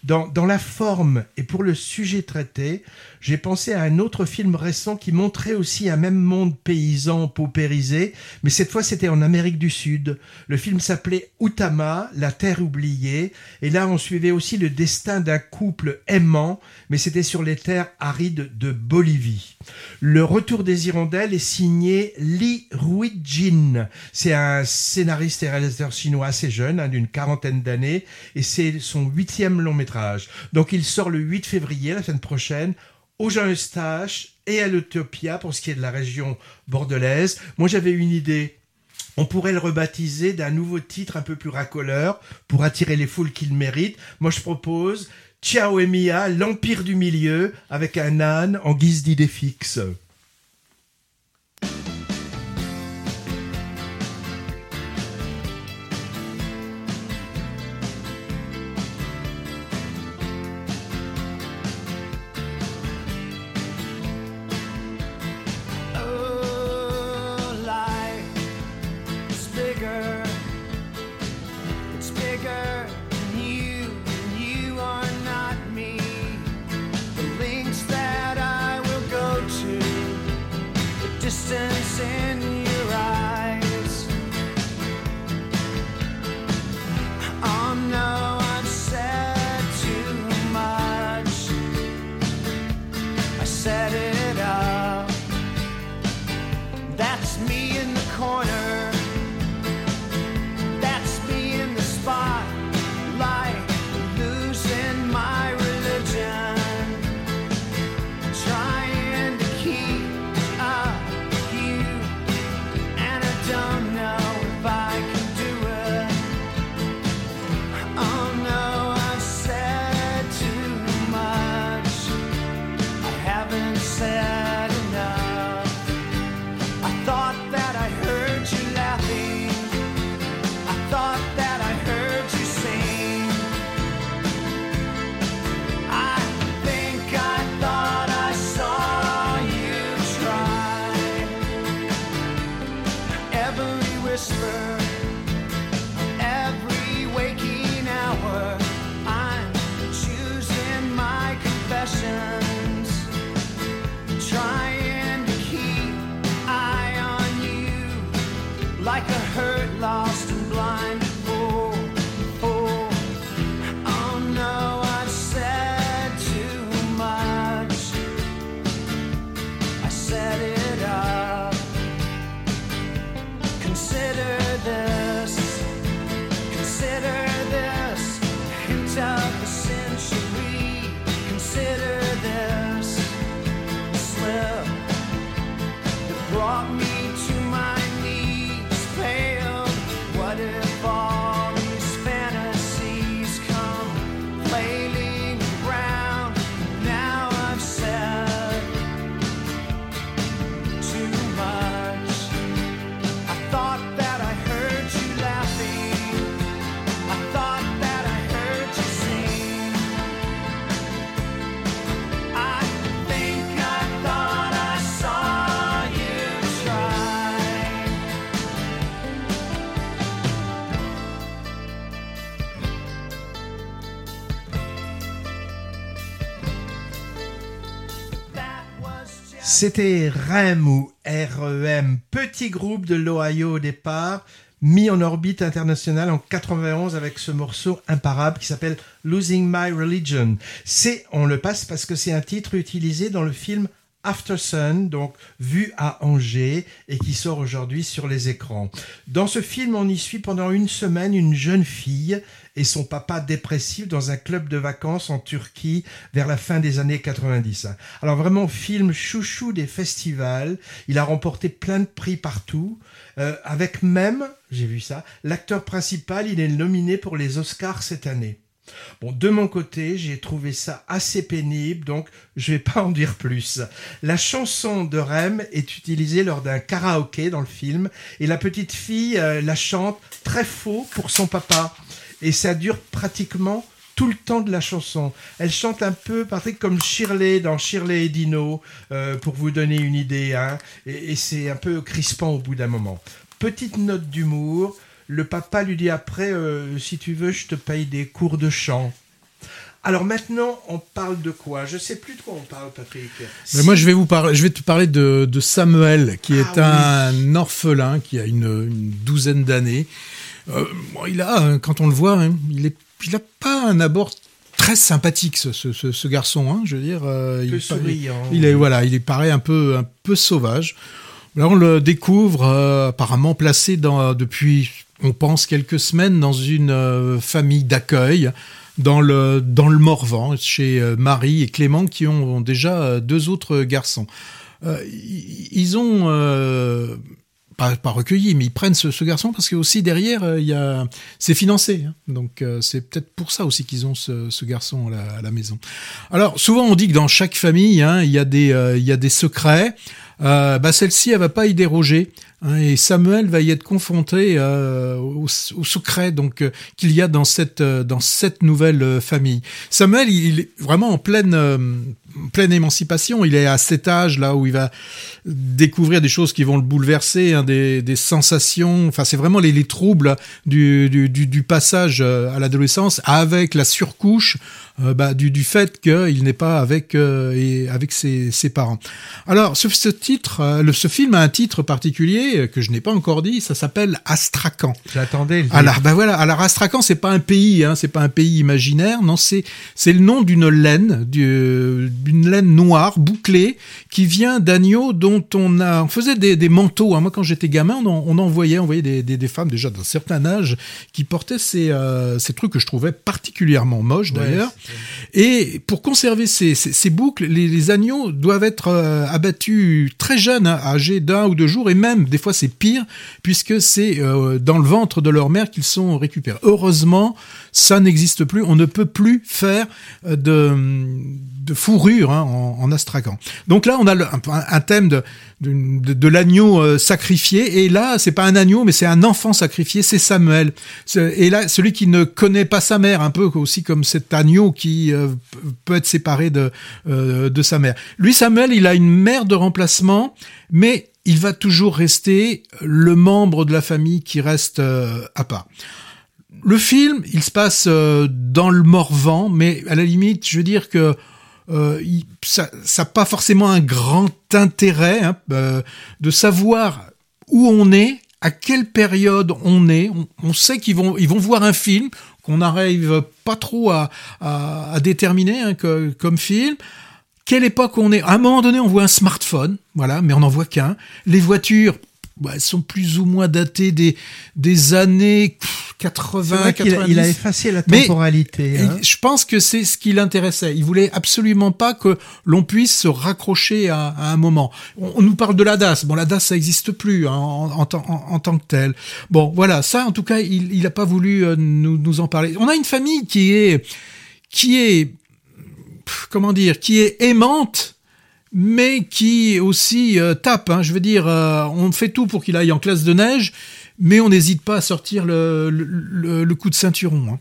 Dans, dans la forme et pour le sujet traité, j'ai pensé à un autre film récent qui montrait aussi un même monde paysan paupérisé, mais cette fois c'était en Amérique du Sud. Le film s'appelait Utama, la terre oubliée, et là on suivait aussi le destin d'un couple aimant, mais c'était sur les terres arides de Bolivie. Le retour des hirondelles est signé Li Ruijin. C'est un scénariste et réalisateur chinois assez jeune, hein, d'une quarantaine d'années, et c'est son huitième long métrage. Donc il sort le 8 février, la semaine prochaine, au Jean Eustache et à l'Utopia pour ce qui est de la région bordelaise. Moi j'avais une idée. On pourrait le rebaptiser d'un nouveau titre un peu plus racoleur pour attirer les foules qu'il mérite. Moi je propose Ciao Mia, l'Empire du Milieu, avec un âne en guise d'idée fixe. C'était REM ou REM, petit groupe de l'Ohio au départ, mis en orbite internationale en 91 avec ce morceau imparable qui s'appelle Losing My Religion. C'est, on le passe parce que c'est un titre utilisé dans le film After Sun, donc vu à Angers et qui sort aujourd'hui sur les écrans. Dans ce film, on y suit pendant une semaine une jeune fille et son papa dépressif dans un club de vacances en Turquie vers la fin des années 90. Alors vraiment film chouchou des festivals, il a remporté plein de prix partout, euh, avec même, j'ai vu ça, l'acteur principal, il est nominé pour les Oscars cette année. Bon, de mon côté, j'ai trouvé ça assez pénible, donc je vais pas en dire plus. La chanson de Rem est utilisée lors d'un karaoké dans le film, et la petite fille euh, la chante très faux pour son papa. Et ça dure pratiquement tout le temps de la chanson. Elle chante un peu, Patrick, comme Shirley dans Shirley et Dino, euh, pour vous donner une idée. Hein, et et c'est un peu crispant au bout d'un moment. Petite note d'humour. Le papa lui dit après, euh, si tu veux, je te paye des cours de chant. Alors maintenant, on parle de quoi? Je sais plus de quoi on parle, Patrick. Mais Si- moi, je vais vous parler, je vais te parler de, de Samuel, qui est Ah un orphelin qui a une, une douzaine d'années. Euh, bon, il a, hein, quand on le voit, hein, il est, il a pas un abord très sympathique, ce, ce, ce- ce garçon. Hein, je veux dire, euh, peu il, souriant. il est voilà, il est paraît un peu un peu sauvage. Là, on le découvre euh, apparemment placé dans, depuis, on pense quelques semaines, dans une euh, famille d'accueil dans le dans le Morvan chez euh, Marie et Clément qui ont, déjà euh, deux autres garçons. Euh, ils ont euh, pas, pas recueilli, mais ils prennent ce, garçon parce que aussi derrière euh, il a c'est financé, hein. donc euh, c'est peut-être pour ça aussi qu'ils ont ce, ce garçon à la, à la maison. Alors souvent on dit que dans chaque famille hein, il y a des euh, il y a des secrets. Euh, bah celle-ci elle va pas y déroger et Samuel va y être confronté euh, au, au secret donc euh, qu'il y a dans cette euh, dans cette nouvelle euh, famille. Samuel il, est vraiment en pleine pleine émancipation. Il est à cet âge là où il va découvrir des choses qui vont le bouleverser, hein, des, des sensations. Enfin, c'est vraiment les, les troubles du, du, du, du passage à l'adolescence avec la surcouche euh, bah, du, du fait qu'il n'est pas avec euh, et avec ses, ses parents. Alors, ce, ce titre, euh, le, ce film a un titre particulier euh, que je n'ai pas encore dit. Ça s'appelle Astrakhan. J'attendais. Alors, bah voilà. Alors, Astrakhan, c'est pas un pays, hein, c'est pas un pays imaginaire. Non, c'est c'est le nom d'une laine, du- d'une laine noire bouclée qui vient d'agneaux dont on a, on faisait des, des manteaux. hein. Moi, quand j'étais gamin, on en, on en voyait, on voyait des, des, des femmes déjà d'un certain âge qui portaient ces, euh, ces trucs que je trouvais particulièrement moches Ouais, d'ailleurs. Et pour conserver ces, boucles, les, les agneaux doivent être euh, abattus très jeunes, hein, âgés d'un ou deux jours, et même des fois c'est pire, puisque c'est euh, dans le ventre de leur mère qu'ils sont récupérés. Heureusement, ça n'existe plus. On ne peut plus faire euh, de, de fourrure hein, en, en. Donc là, on a un, thème de, de, de- l'agneau euh, sacrifié, et là, c'est pas un agneau, mais c'est un enfant sacrifié, c'est Samuel. Et là, celui qui ne connaît pas sa mère, un peu aussi comme cet agneau qui euh, peut être séparé de, de sa mère. Lui, Samuel, il a une mère de remplacement, mais il va toujours rester le membre de la famille qui reste à part. Le film, il se passe euh, dans le Morvan, mais à la limite, je veux dire que euh, il- ça n'a pas forcément un grand intérêt hein, euh, de savoir où on est à quelle période on est. On, on sait qu'ils vont, ils vont voir un film qu'on n'arrive pas trop à, à, à déterminer hein, que, comme film. Quelle époque on est? À un moment donné, on voit un smartphone, voilà, mais on n'en voit qu'un. Les voitures, bah, elles sont plus ou moins datées des, des années pff, 80, C'est vrai qu'il a, 90. il a effacé la temporalité. Hein. je pense que c'est ce qui l'intéressait. Il voulait absolument pas que l'on puisse se raccrocher à, à un moment. On, on nous parle de la DAS. Bon, la DAS, ça n'existe plus hein, en, en, tant- en- en tant que tel. Bon, voilà. Ça, en tout cas, il il a pas voulu euh, nous, nous en parler. On a une famille qui est, qui est, comment dire, qui est aimante mais qui aussi euh, tape. hein. Je veux dire, euh, on fait tout pour qu'il aille en classe de neige, mais on n'hésite pas à sortir le, coup de ceinturon. hein.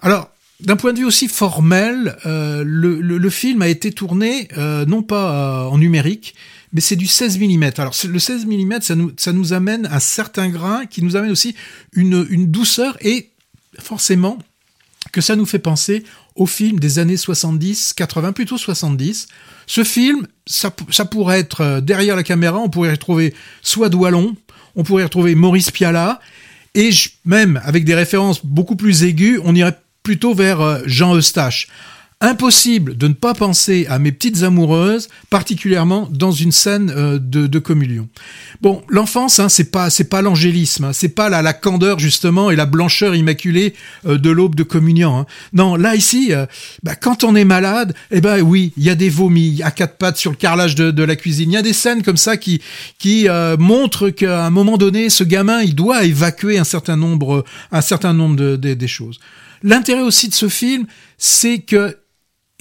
Alors, d'un point de vue aussi formel, euh, le, film a été tourné non pas en numérique, mais c'est du 16 mm. Alors le 16 mm, ça nous, amène un certain grain, qui nous amène aussi une, une douceur et forcément que ça nous fait penser au film des années 70, 80, plutôt 70. Ce film, ça, pou- ça pourrait être euh, derrière la caméra, on pourrait retrouver soit Doualon, on pourrait retrouver Maurice Pialat, et même avec des références beaucoup plus aiguës, on irait plutôt vers euh, Jean Eustache. Impossible de ne pas penser à mes petites amoureuses, particulièrement dans une scène euh, de, de communion. Bon, l'enfance, hein, c'est pas c'est pas l'angélisme, hein, c'est pas la, la candeur justement et la blancheur immaculée euh, de l'aube de communion. hein. Non, là ici, euh, bah, quand on est malade, eh ben oui, il y a des vomis à quatre pattes sur le carrelage de, de la cuisine. Il y a des scènes comme ça qui qui euh, montrent qu'à un moment donné, ce gamin, il doit évacuer un certain nombre un certain nombre de, de- des choses. L'intérêt aussi de ce film, c'est que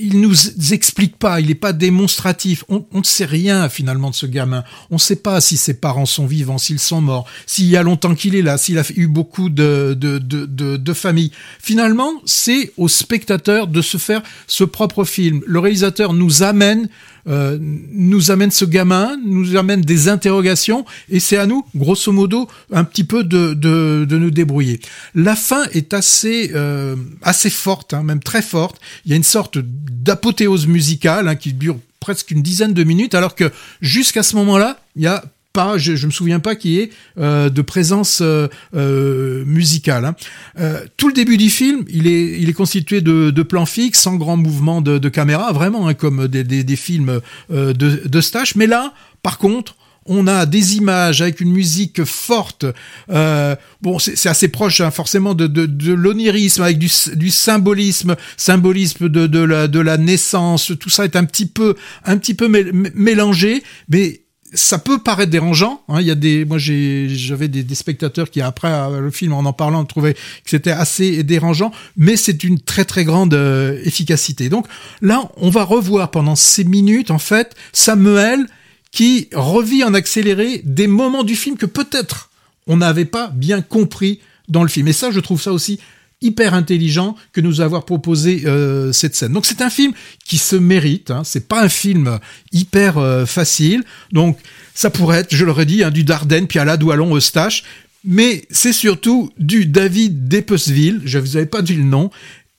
il nous explique pas, il n'est pas démonstratif. On ne sait rien finalement de ce gamin. On ne sait pas si ses parents sont vivants, s'ils sont morts, s'il y a longtemps qu'il est là, s'il a eu beaucoup de, de, de, de, de familles. Finalement, c'est au spectateur de se faire ce propre film. Le réalisateur nous amène, euh, nous amène ce gamin, nous amène des interrogations, et c'est à nous, grosso modo, un petit peu de, de, de nous débrouiller. La fin est assez, euh, assez forte, hein, même très forte. Il y a une sorte d'apothéose musicale hein, qui dure presque une dizaine de minutes, alors que jusqu'à ce moment-là, il y a pas, je, je me souviens pas qu'il y ait euh, de présence euh, euh, musicale. hein. Euh, tout le début du film, il est, il est constitué de, de plans fixes, sans grand mouvement de, de caméra, vraiment hein, comme des, des, des films euh, de, de Stache. Mais là, par contre, on a des images avec une musique forte. Euh, bon, c'est assez proche hein, forcément de, de, de l'onirisme, avec du, du symbolisme, symbolisme de, de, la, de la naissance. Tout ça est un petit peu, un petit peu mé- mé- mélangé, mais ça peut paraître dérangeant. Hein. Il y a des, moi j'avais des, des spectateurs qui après euh, le film en en parlant trouvaient que c'était assez dérangeant, mais c'est une très très grande euh, efficacité. Donc là, on va revoir pendant ces minutes en fait Samuel qui revit en accéléré des moments du film que peut-être on n'avait pas bien compris dans le film. Et ça, je trouve ça aussi hyper intelligent que nous avoir proposé euh, cette scène. Donc c'est un film qui se mérite. Hein. C'est pas un film hyper euh, facile. Donc ça pourrait être, je l'aurais dit, hein, du Dardenne, puis à la Doualon, Eustache. Mais c'est surtout du David Depesville. Je vous avais pas dit le nom.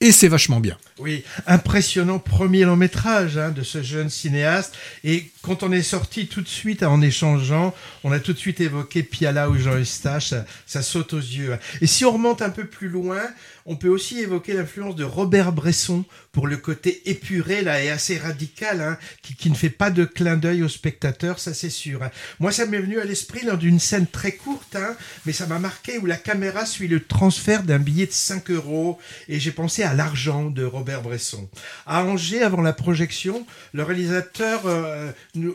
Et c'est vachement bien. Oui, impressionnant premier long métrage hein, de ce jeune cinéaste. Et quand on est sorti tout de suite en échangeant, on a tout de suite évoqué Piala ou Jean Eustache, ça, ça saute aux yeux. Et si on remonte un peu plus loin, on peut aussi évoquer l'influence de Robert Bresson pour le côté épuré là et assez radical, hein, qui, qui ne fait pas de clin d'œil au spectateur, ça c'est sûr. hein. Moi, ça m'est venu à l'esprit lors d'une scène très courte, hein, mais ça m'a marqué où la caméra suit le transfert d'un billet de 5 euros et j'ai pensé à l'argent de Robert Bresson. À Angers, avant la projection, le réalisateur, euh, nous-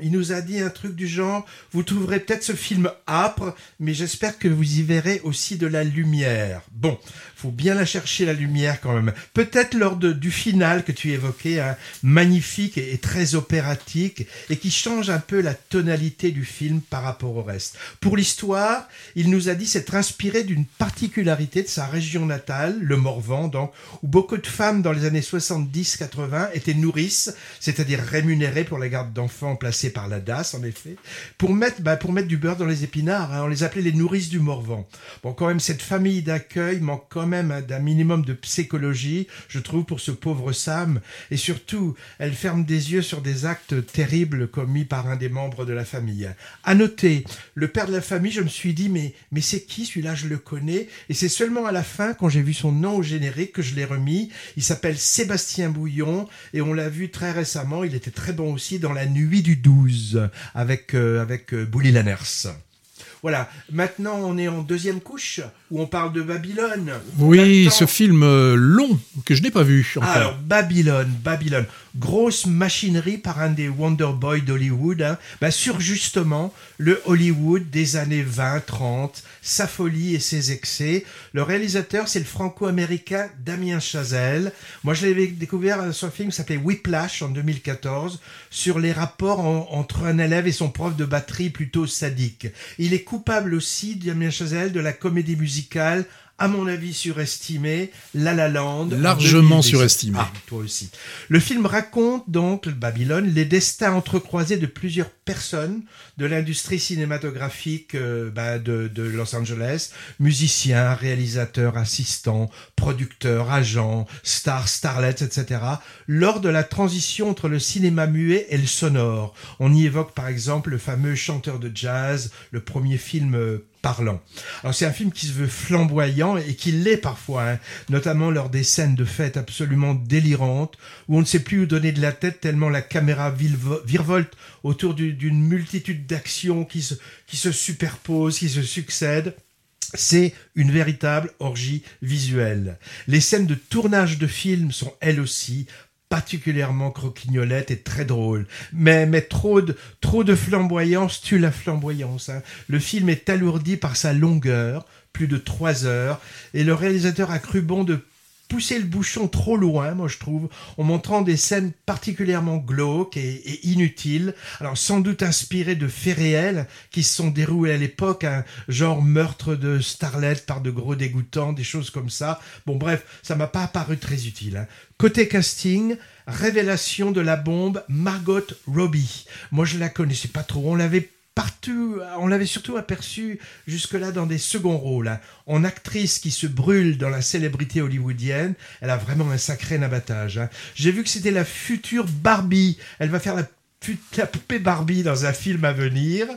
il nous a dit un truc du genre, vous trouverez peut-être ce film âpre, mais j'espère que vous y verrez aussi de la lumière. Bon, faut bien la chercher la lumière quand même. Peut-être lors de- du final que tu évoquais, hein, magnifique et, très opératique, et qui change un peu la tonalité du film par rapport au reste. Pour l'histoire, il nous a dit s'être inspiré d'une particularité de sa région natale, le Morvan, donc, où beaucoup de femmes dans les années 70-80 étaient nourrices, c'est-à-dire rémunérées pour la garde d'enfants placés par la DAS, en effet, pour mettre, bah, pour mettre du beurre dans les épinards. hein. On les appelait les nourrices du Morvan. Bon, quand même, cette famille d'accueil manque quand même d'un minimum de psychologie, je trouve, pour ce pauvre Sam. Et surtout, elle ferme des yeux sur des actes terribles commis par un des membres de la famille. À noter, le père de la famille, je me suis dit, mais, mais c'est qui celui-là? Je le connais. Et c'est seulement à la fin, quand j'ai vu son nom au générique, que je l'ai remis. Il s'appelle Sébastien Bouillon et on l'a vu très récemment. Il était très bon aussi dans La Nuit du 12 avec, euh, avec euh, Bouli Lanners. Voilà, maintenant on est en deuxième couche où on parle de Babylone. Oui, ce film euh, long que je n'ai pas vu encore. Alors, Babylone, Babylone, grosse machinerie par un des Wonder Boys d'Hollywood, hein, bah, sur justement le Hollywood des années 20-30, sa folie et ses excès. Le réalisateur, c'est le franco-américain Damien Chazelle. Moi, je l'avais découvert euh, sur un film qui s'appelait Whiplash en 2014, sur les rapports en- entre un élève et son prof de batterie plutôt sadique. Il est coupable aussi, Damien Chazelle, de la comédie musicale à mon avis surestimée, La La Land. en Largement 2017. surestimée. Ah, toi aussi. Le film raconte donc, Babylone, les destins entrecroisés de plusieurs personnes de l'industrie cinématographique euh, bah, de, de Los Angeles, musiciens, réalisateurs, assistants, producteurs, agents, stars, starlets, etc., lors de la transition entre le cinéma muet et le sonore. On y évoque par exemple le fameux chanteur de jazz, le premier film euh, parlant. Alors c'est un film qui se veut flamboyant et qui l'est parfois, hein, notamment lors des scènes de fête absolument délirantes où on ne sait plus où donner de la tête tellement la caméra virevolte autour du- d'une multitude d'actions qui se, qui se superposent, qui se succèdent. C'est une véritable orgie visuelle. Les scènes de tournage de films sont elles aussi particulièrement croquignolettes et très drôles. Mais, mais trop, de, trop de flamboyance tue la flamboyance. hein. Le film est alourdi par sa longueur, plus de trois heures, et le réalisateur a cru bon de pousser le bouchon trop loin, moi je trouve, en montrant des scènes particulièrement glauques et, inutiles, alors sans doute inspirées de faits réels qui se sont déroulés à l'époque, un genre meurtre de starlet par de gros dégoûtants, des choses comme ça. Bon bref, ça m'a pas paru très utile. hein. Côté casting, révélation de la bombe, Margot Robbie. Moi je la connaissais pas trop, on l'avait partout, on l'avait surtout aperçu jusque-là dans des seconds rôles. hein. En actrice qui se brûle dans la célébrité hollywoodienne, elle a vraiment un sacré nabattage. hein. J'ai vu que c'était la future Barbie. Elle va faire la poupée Barbie dans un film à venir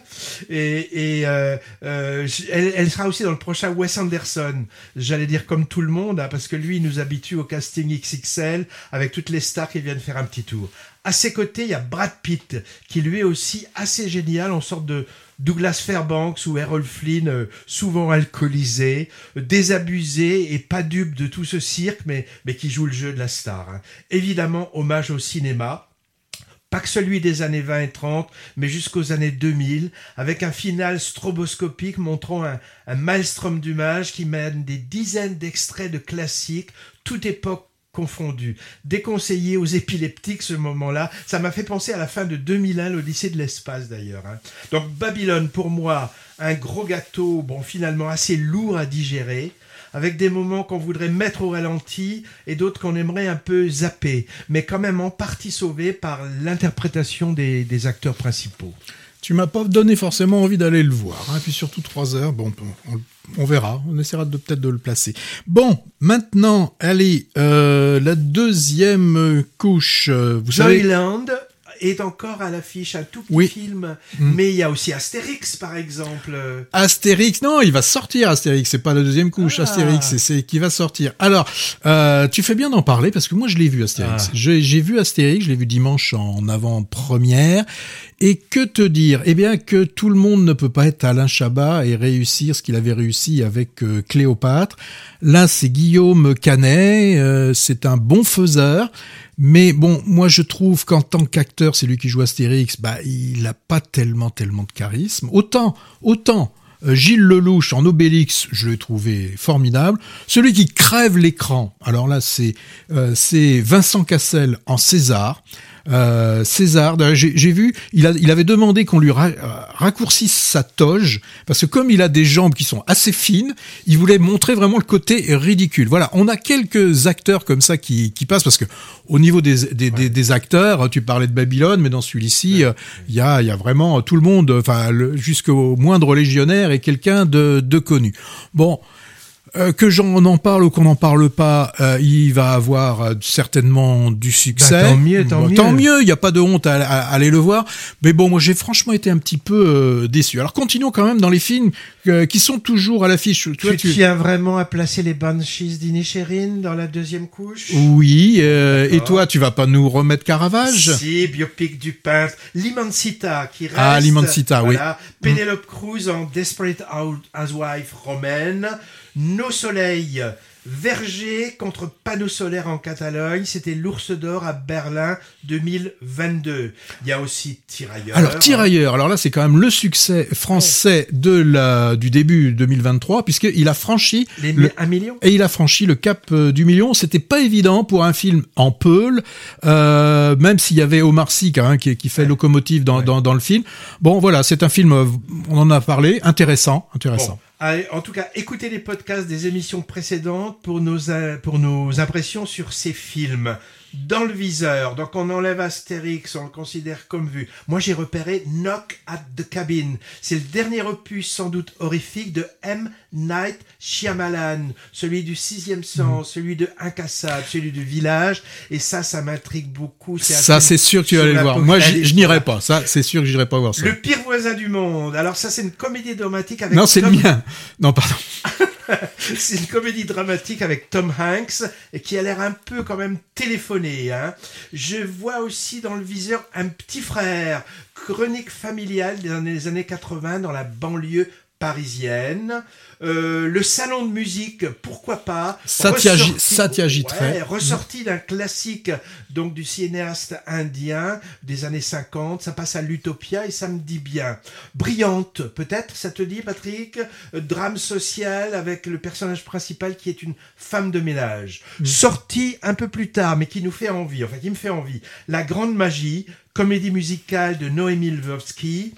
et, euh, euh, elle sera aussi dans le prochain Wes Anderson j'allais dire comme tout le monde hein, parce que lui il nous habitue au casting XXL avec toutes les stars qui viennent faire un petit tour à ses côtés il y a Brad Pitt qui lui est aussi assez génial en sorte de Douglas Fairbanks ou Errol Flynn euh, souvent alcoolisé désabusé et pas dupe de tout ce cirque mais, mais qui joue le jeu de la star hein. évidemment hommage au cinéma pas que celui des années 20 et 30, mais jusqu'aux années 2000, avec un final stroboscopique montrant un, un maelstrom d'images qui mène des dizaines d'extraits de classiques, toute époque confondue. Déconseillé aux épileptiques ce moment-là, ça m'a fait penser à la fin de 2001, l'Odyssée de l'espace d'ailleurs. hein. Donc Babylone, pour moi, un gros gâteau, bon finalement assez lourd à digérer, avec des moments qu'on voudrait mettre au ralenti et d'autres qu'on aimerait un peu zapper, mais quand même en partie sauvés par l'interprétation des, acteurs principaux. Tu m'as pas donné forcément envie d'aller le voir. Hein. Puis surtout trois heures, bon, on, on verra. On essaiera peut-être de le placer. Bon, maintenant, allez, euh, la deuxième couche. euh, Vous savez, Joyland est encore à l'affiche, un tout petit Oui. film, Mm. mais il y a aussi Astérix par exemple. Astérix, non, il va sortir Astérix, c'est pas la deuxième couche, Ah. Astérix, c'est- qui va sortir. Alors, euh, tu fais bien d'en parler parce que moi je l'ai vu Astérix. Ah. J'ai j'ai vu Astérix, je l'ai vu dimanche en avant-première. Et que te dire? Eh bien que tout le monde ne peut pas être Alain Chabat et réussir ce qu'il avait réussi avec euh, Cléopâtre. Là, c'est Guillaume Canet, euh, c'est un bon faiseur. Mais bon, moi je trouve qu'en tant qu'acteur, c'est lui qui joue Astérix, bah il a pas tellement tellement de charisme. Autant, autant euh, Gilles Lelouch en Obélix, je l'ai trouvé formidable. Celui qui crève l'écran, alors là c'est euh, c'est Vincent Cassel en César. Euh, César, j'ai vu, il, a, il avait demandé qu'on lui ra- euh, raccourcisse sa toge, parce que comme il a des jambes qui sont assez fines, il voulait montrer vraiment le côté ridicule. Voilà, on a quelques acteurs comme ça qui, qui passent, parce que au niveau des, des, des, des acteurs, tu parlais de Babylone, mais dans celui-ci, euh, il y, a, y a vraiment tout le monde, enfin jusqu'au moindre légionnaire et quelqu'un de, de connu. Bon. Euh, que j'en en parle ou qu'on n'en parle pas, euh, il va avoir euh, certainement du succès. Bah, tant mieux, tant mieux. Tant mieux, il n'y a pas de honte à, à- à aller le voir. Mais bon, moi j'ai franchement été un petit peu euh, déçu. Alors continuons quand même dans les films euh, qui sont toujours à l'affiche. Tu vois, Tu tiens vraiment à placer les Banshees d'Inisherin dans la deuxième couche? Oui, euh, et toi, tu vas pas nous remettre Caravage? Si, biopic du peintre. L'Immensita qui reste. Ah, l'Immensita, oui. voilà. Penelope Cruz en Desperate Housewife romaine. Nos soleils. Verger contre panneaux solaires en Catalogne, c'était l'ours d'or à Berlin 2022. Il y a aussi Tirailleurs. Alors Tirailleurs, alors là c'est quand même le succès français de la du début 2023 puisqu'il a franchi Les le, un million et il a franchi le cap euh, du million. C'était pas évident pour un film en peul, euh, même s'il y avait Omar Sy même, qui, qui fait locomotive dans, dans, dans le film. Bon, voilà, c'est un film, euh, on en a parlé, intéressant, intéressant. Bon. En tout cas, écoutez les podcasts des émissions précédentes pour nos, euh, pour nos impressions sur ces films. Dans le viseur, donc on enlève Astérix, on le considère comme vu. Moi j'ai repéré Knock at the Cabin. C'est le dernier opus sans doute horrifique de M. Night Shyamalan, celui du sixième sens, celui de Incassable, celui du village. Et ça, ça m'intrigue beaucoup. Ça, c'est sûr que tu vas aller le voir. Moi, je n'irai pas. Ça, c'est sûr que j'irai pas voir ça. Le pire voisin du monde. Alors ça, c'est une comédie dramatique avec Non, c'est le mien. Non, pardon. C'est une comédie dramatique avec Tom Hanks et qui a l'air un peu quand même téléphoné. Hein. Je vois aussi dans le viseur un petit frère, chronique familiale des années, des années 80 dans la banlieue parisienne. Euh, le salon de musique, pourquoi pas Satyajit- Ressorti- ouais, ressorti d'un classique donc du cinéaste indien des années 50. Ça passe à l'Utopia et ça me dit bien. Brillante, peut-être, ça te dit, Patrick? Euh, Drame social avec le personnage principal qui est une femme de ménage. Sorti un peu plus tard, mais qui nous fait envie. Enfin, qui me fait envie. La Grande Magie, comédie musicale de Noémie Lvovsky.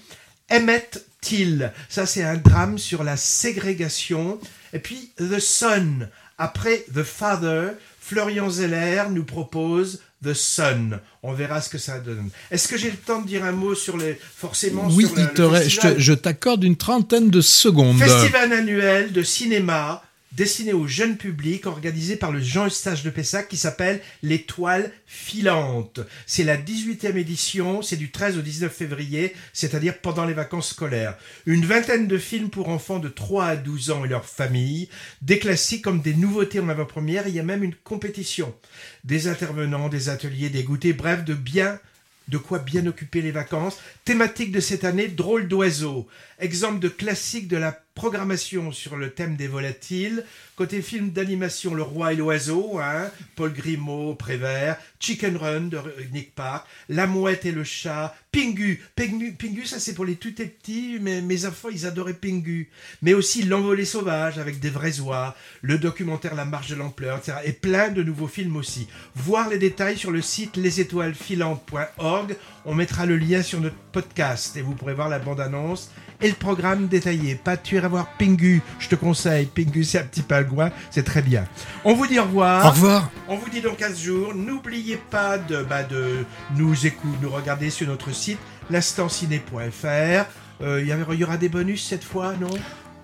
Emmett Till, ça c'est un drame sur la ségrégation. Et puis The Son, après The Father, Florian Zeller nous propose The Son. On verra ce que ça donne. Est-ce que j'ai le temps de dire un mot sur les forcément Oui, sur il te festival je t'accorde une trentaine de secondes. Festival annuel de cinéma destiné au jeune public organisé par le Jean Eustache de Pessac qui s'appelle L'étoile filante. C'est la 18e édition, c'est du 13 au 19 février, c'est-à-dire pendant les vacances scolaires. Une vingtaine de films pour enfants de 3 à 12 ans et leurs familles, des classiques comme des nouveautés en avant-première, il y a même une compétition. Des intervenants, des ateliers, des goûters, bref, de bien de quoi bien occuper les vacances. Thématique de cette année, drôle d'oiseau. Exemple de classique de la programmation sur le thème des volatiles. Côté film d'animation, Le Roi et l'Oiseau, hein, Paul Grimaud, Prévert, Chicken Run de Nick Park, La Mouette et le Chat, Pingu. Pingu, ça c'est pour les tout petits, mais mes enfants ils adoraient Pingu. Mais aussi L'Envolée sauvage avec des vrais oies, le documentaire La Marche de l'Ampleur, etc. Et plein de nouveaux films aussi. Voir les détails sur le site lesétoilesfilantes.org. On mettra le lien sur notre podcast et vous pourrez voir la bande-annonce et le programme détaillé. Pas de tuer à voir Pingu, je te conseille. Pingu, c'est un petit pingouin, c'est très bien. On vous dit au revoir. Au revoir. On vous dit dans 15 jours. N'oubliez pas de, bah, de nous écouter, nous regarder sur notre site l'instantciné.fr. Euh, Il y avait- il y aura des bonus cette fois, non?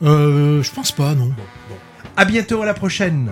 Euh, je pense pas, non. À bientôt, à la prochaine.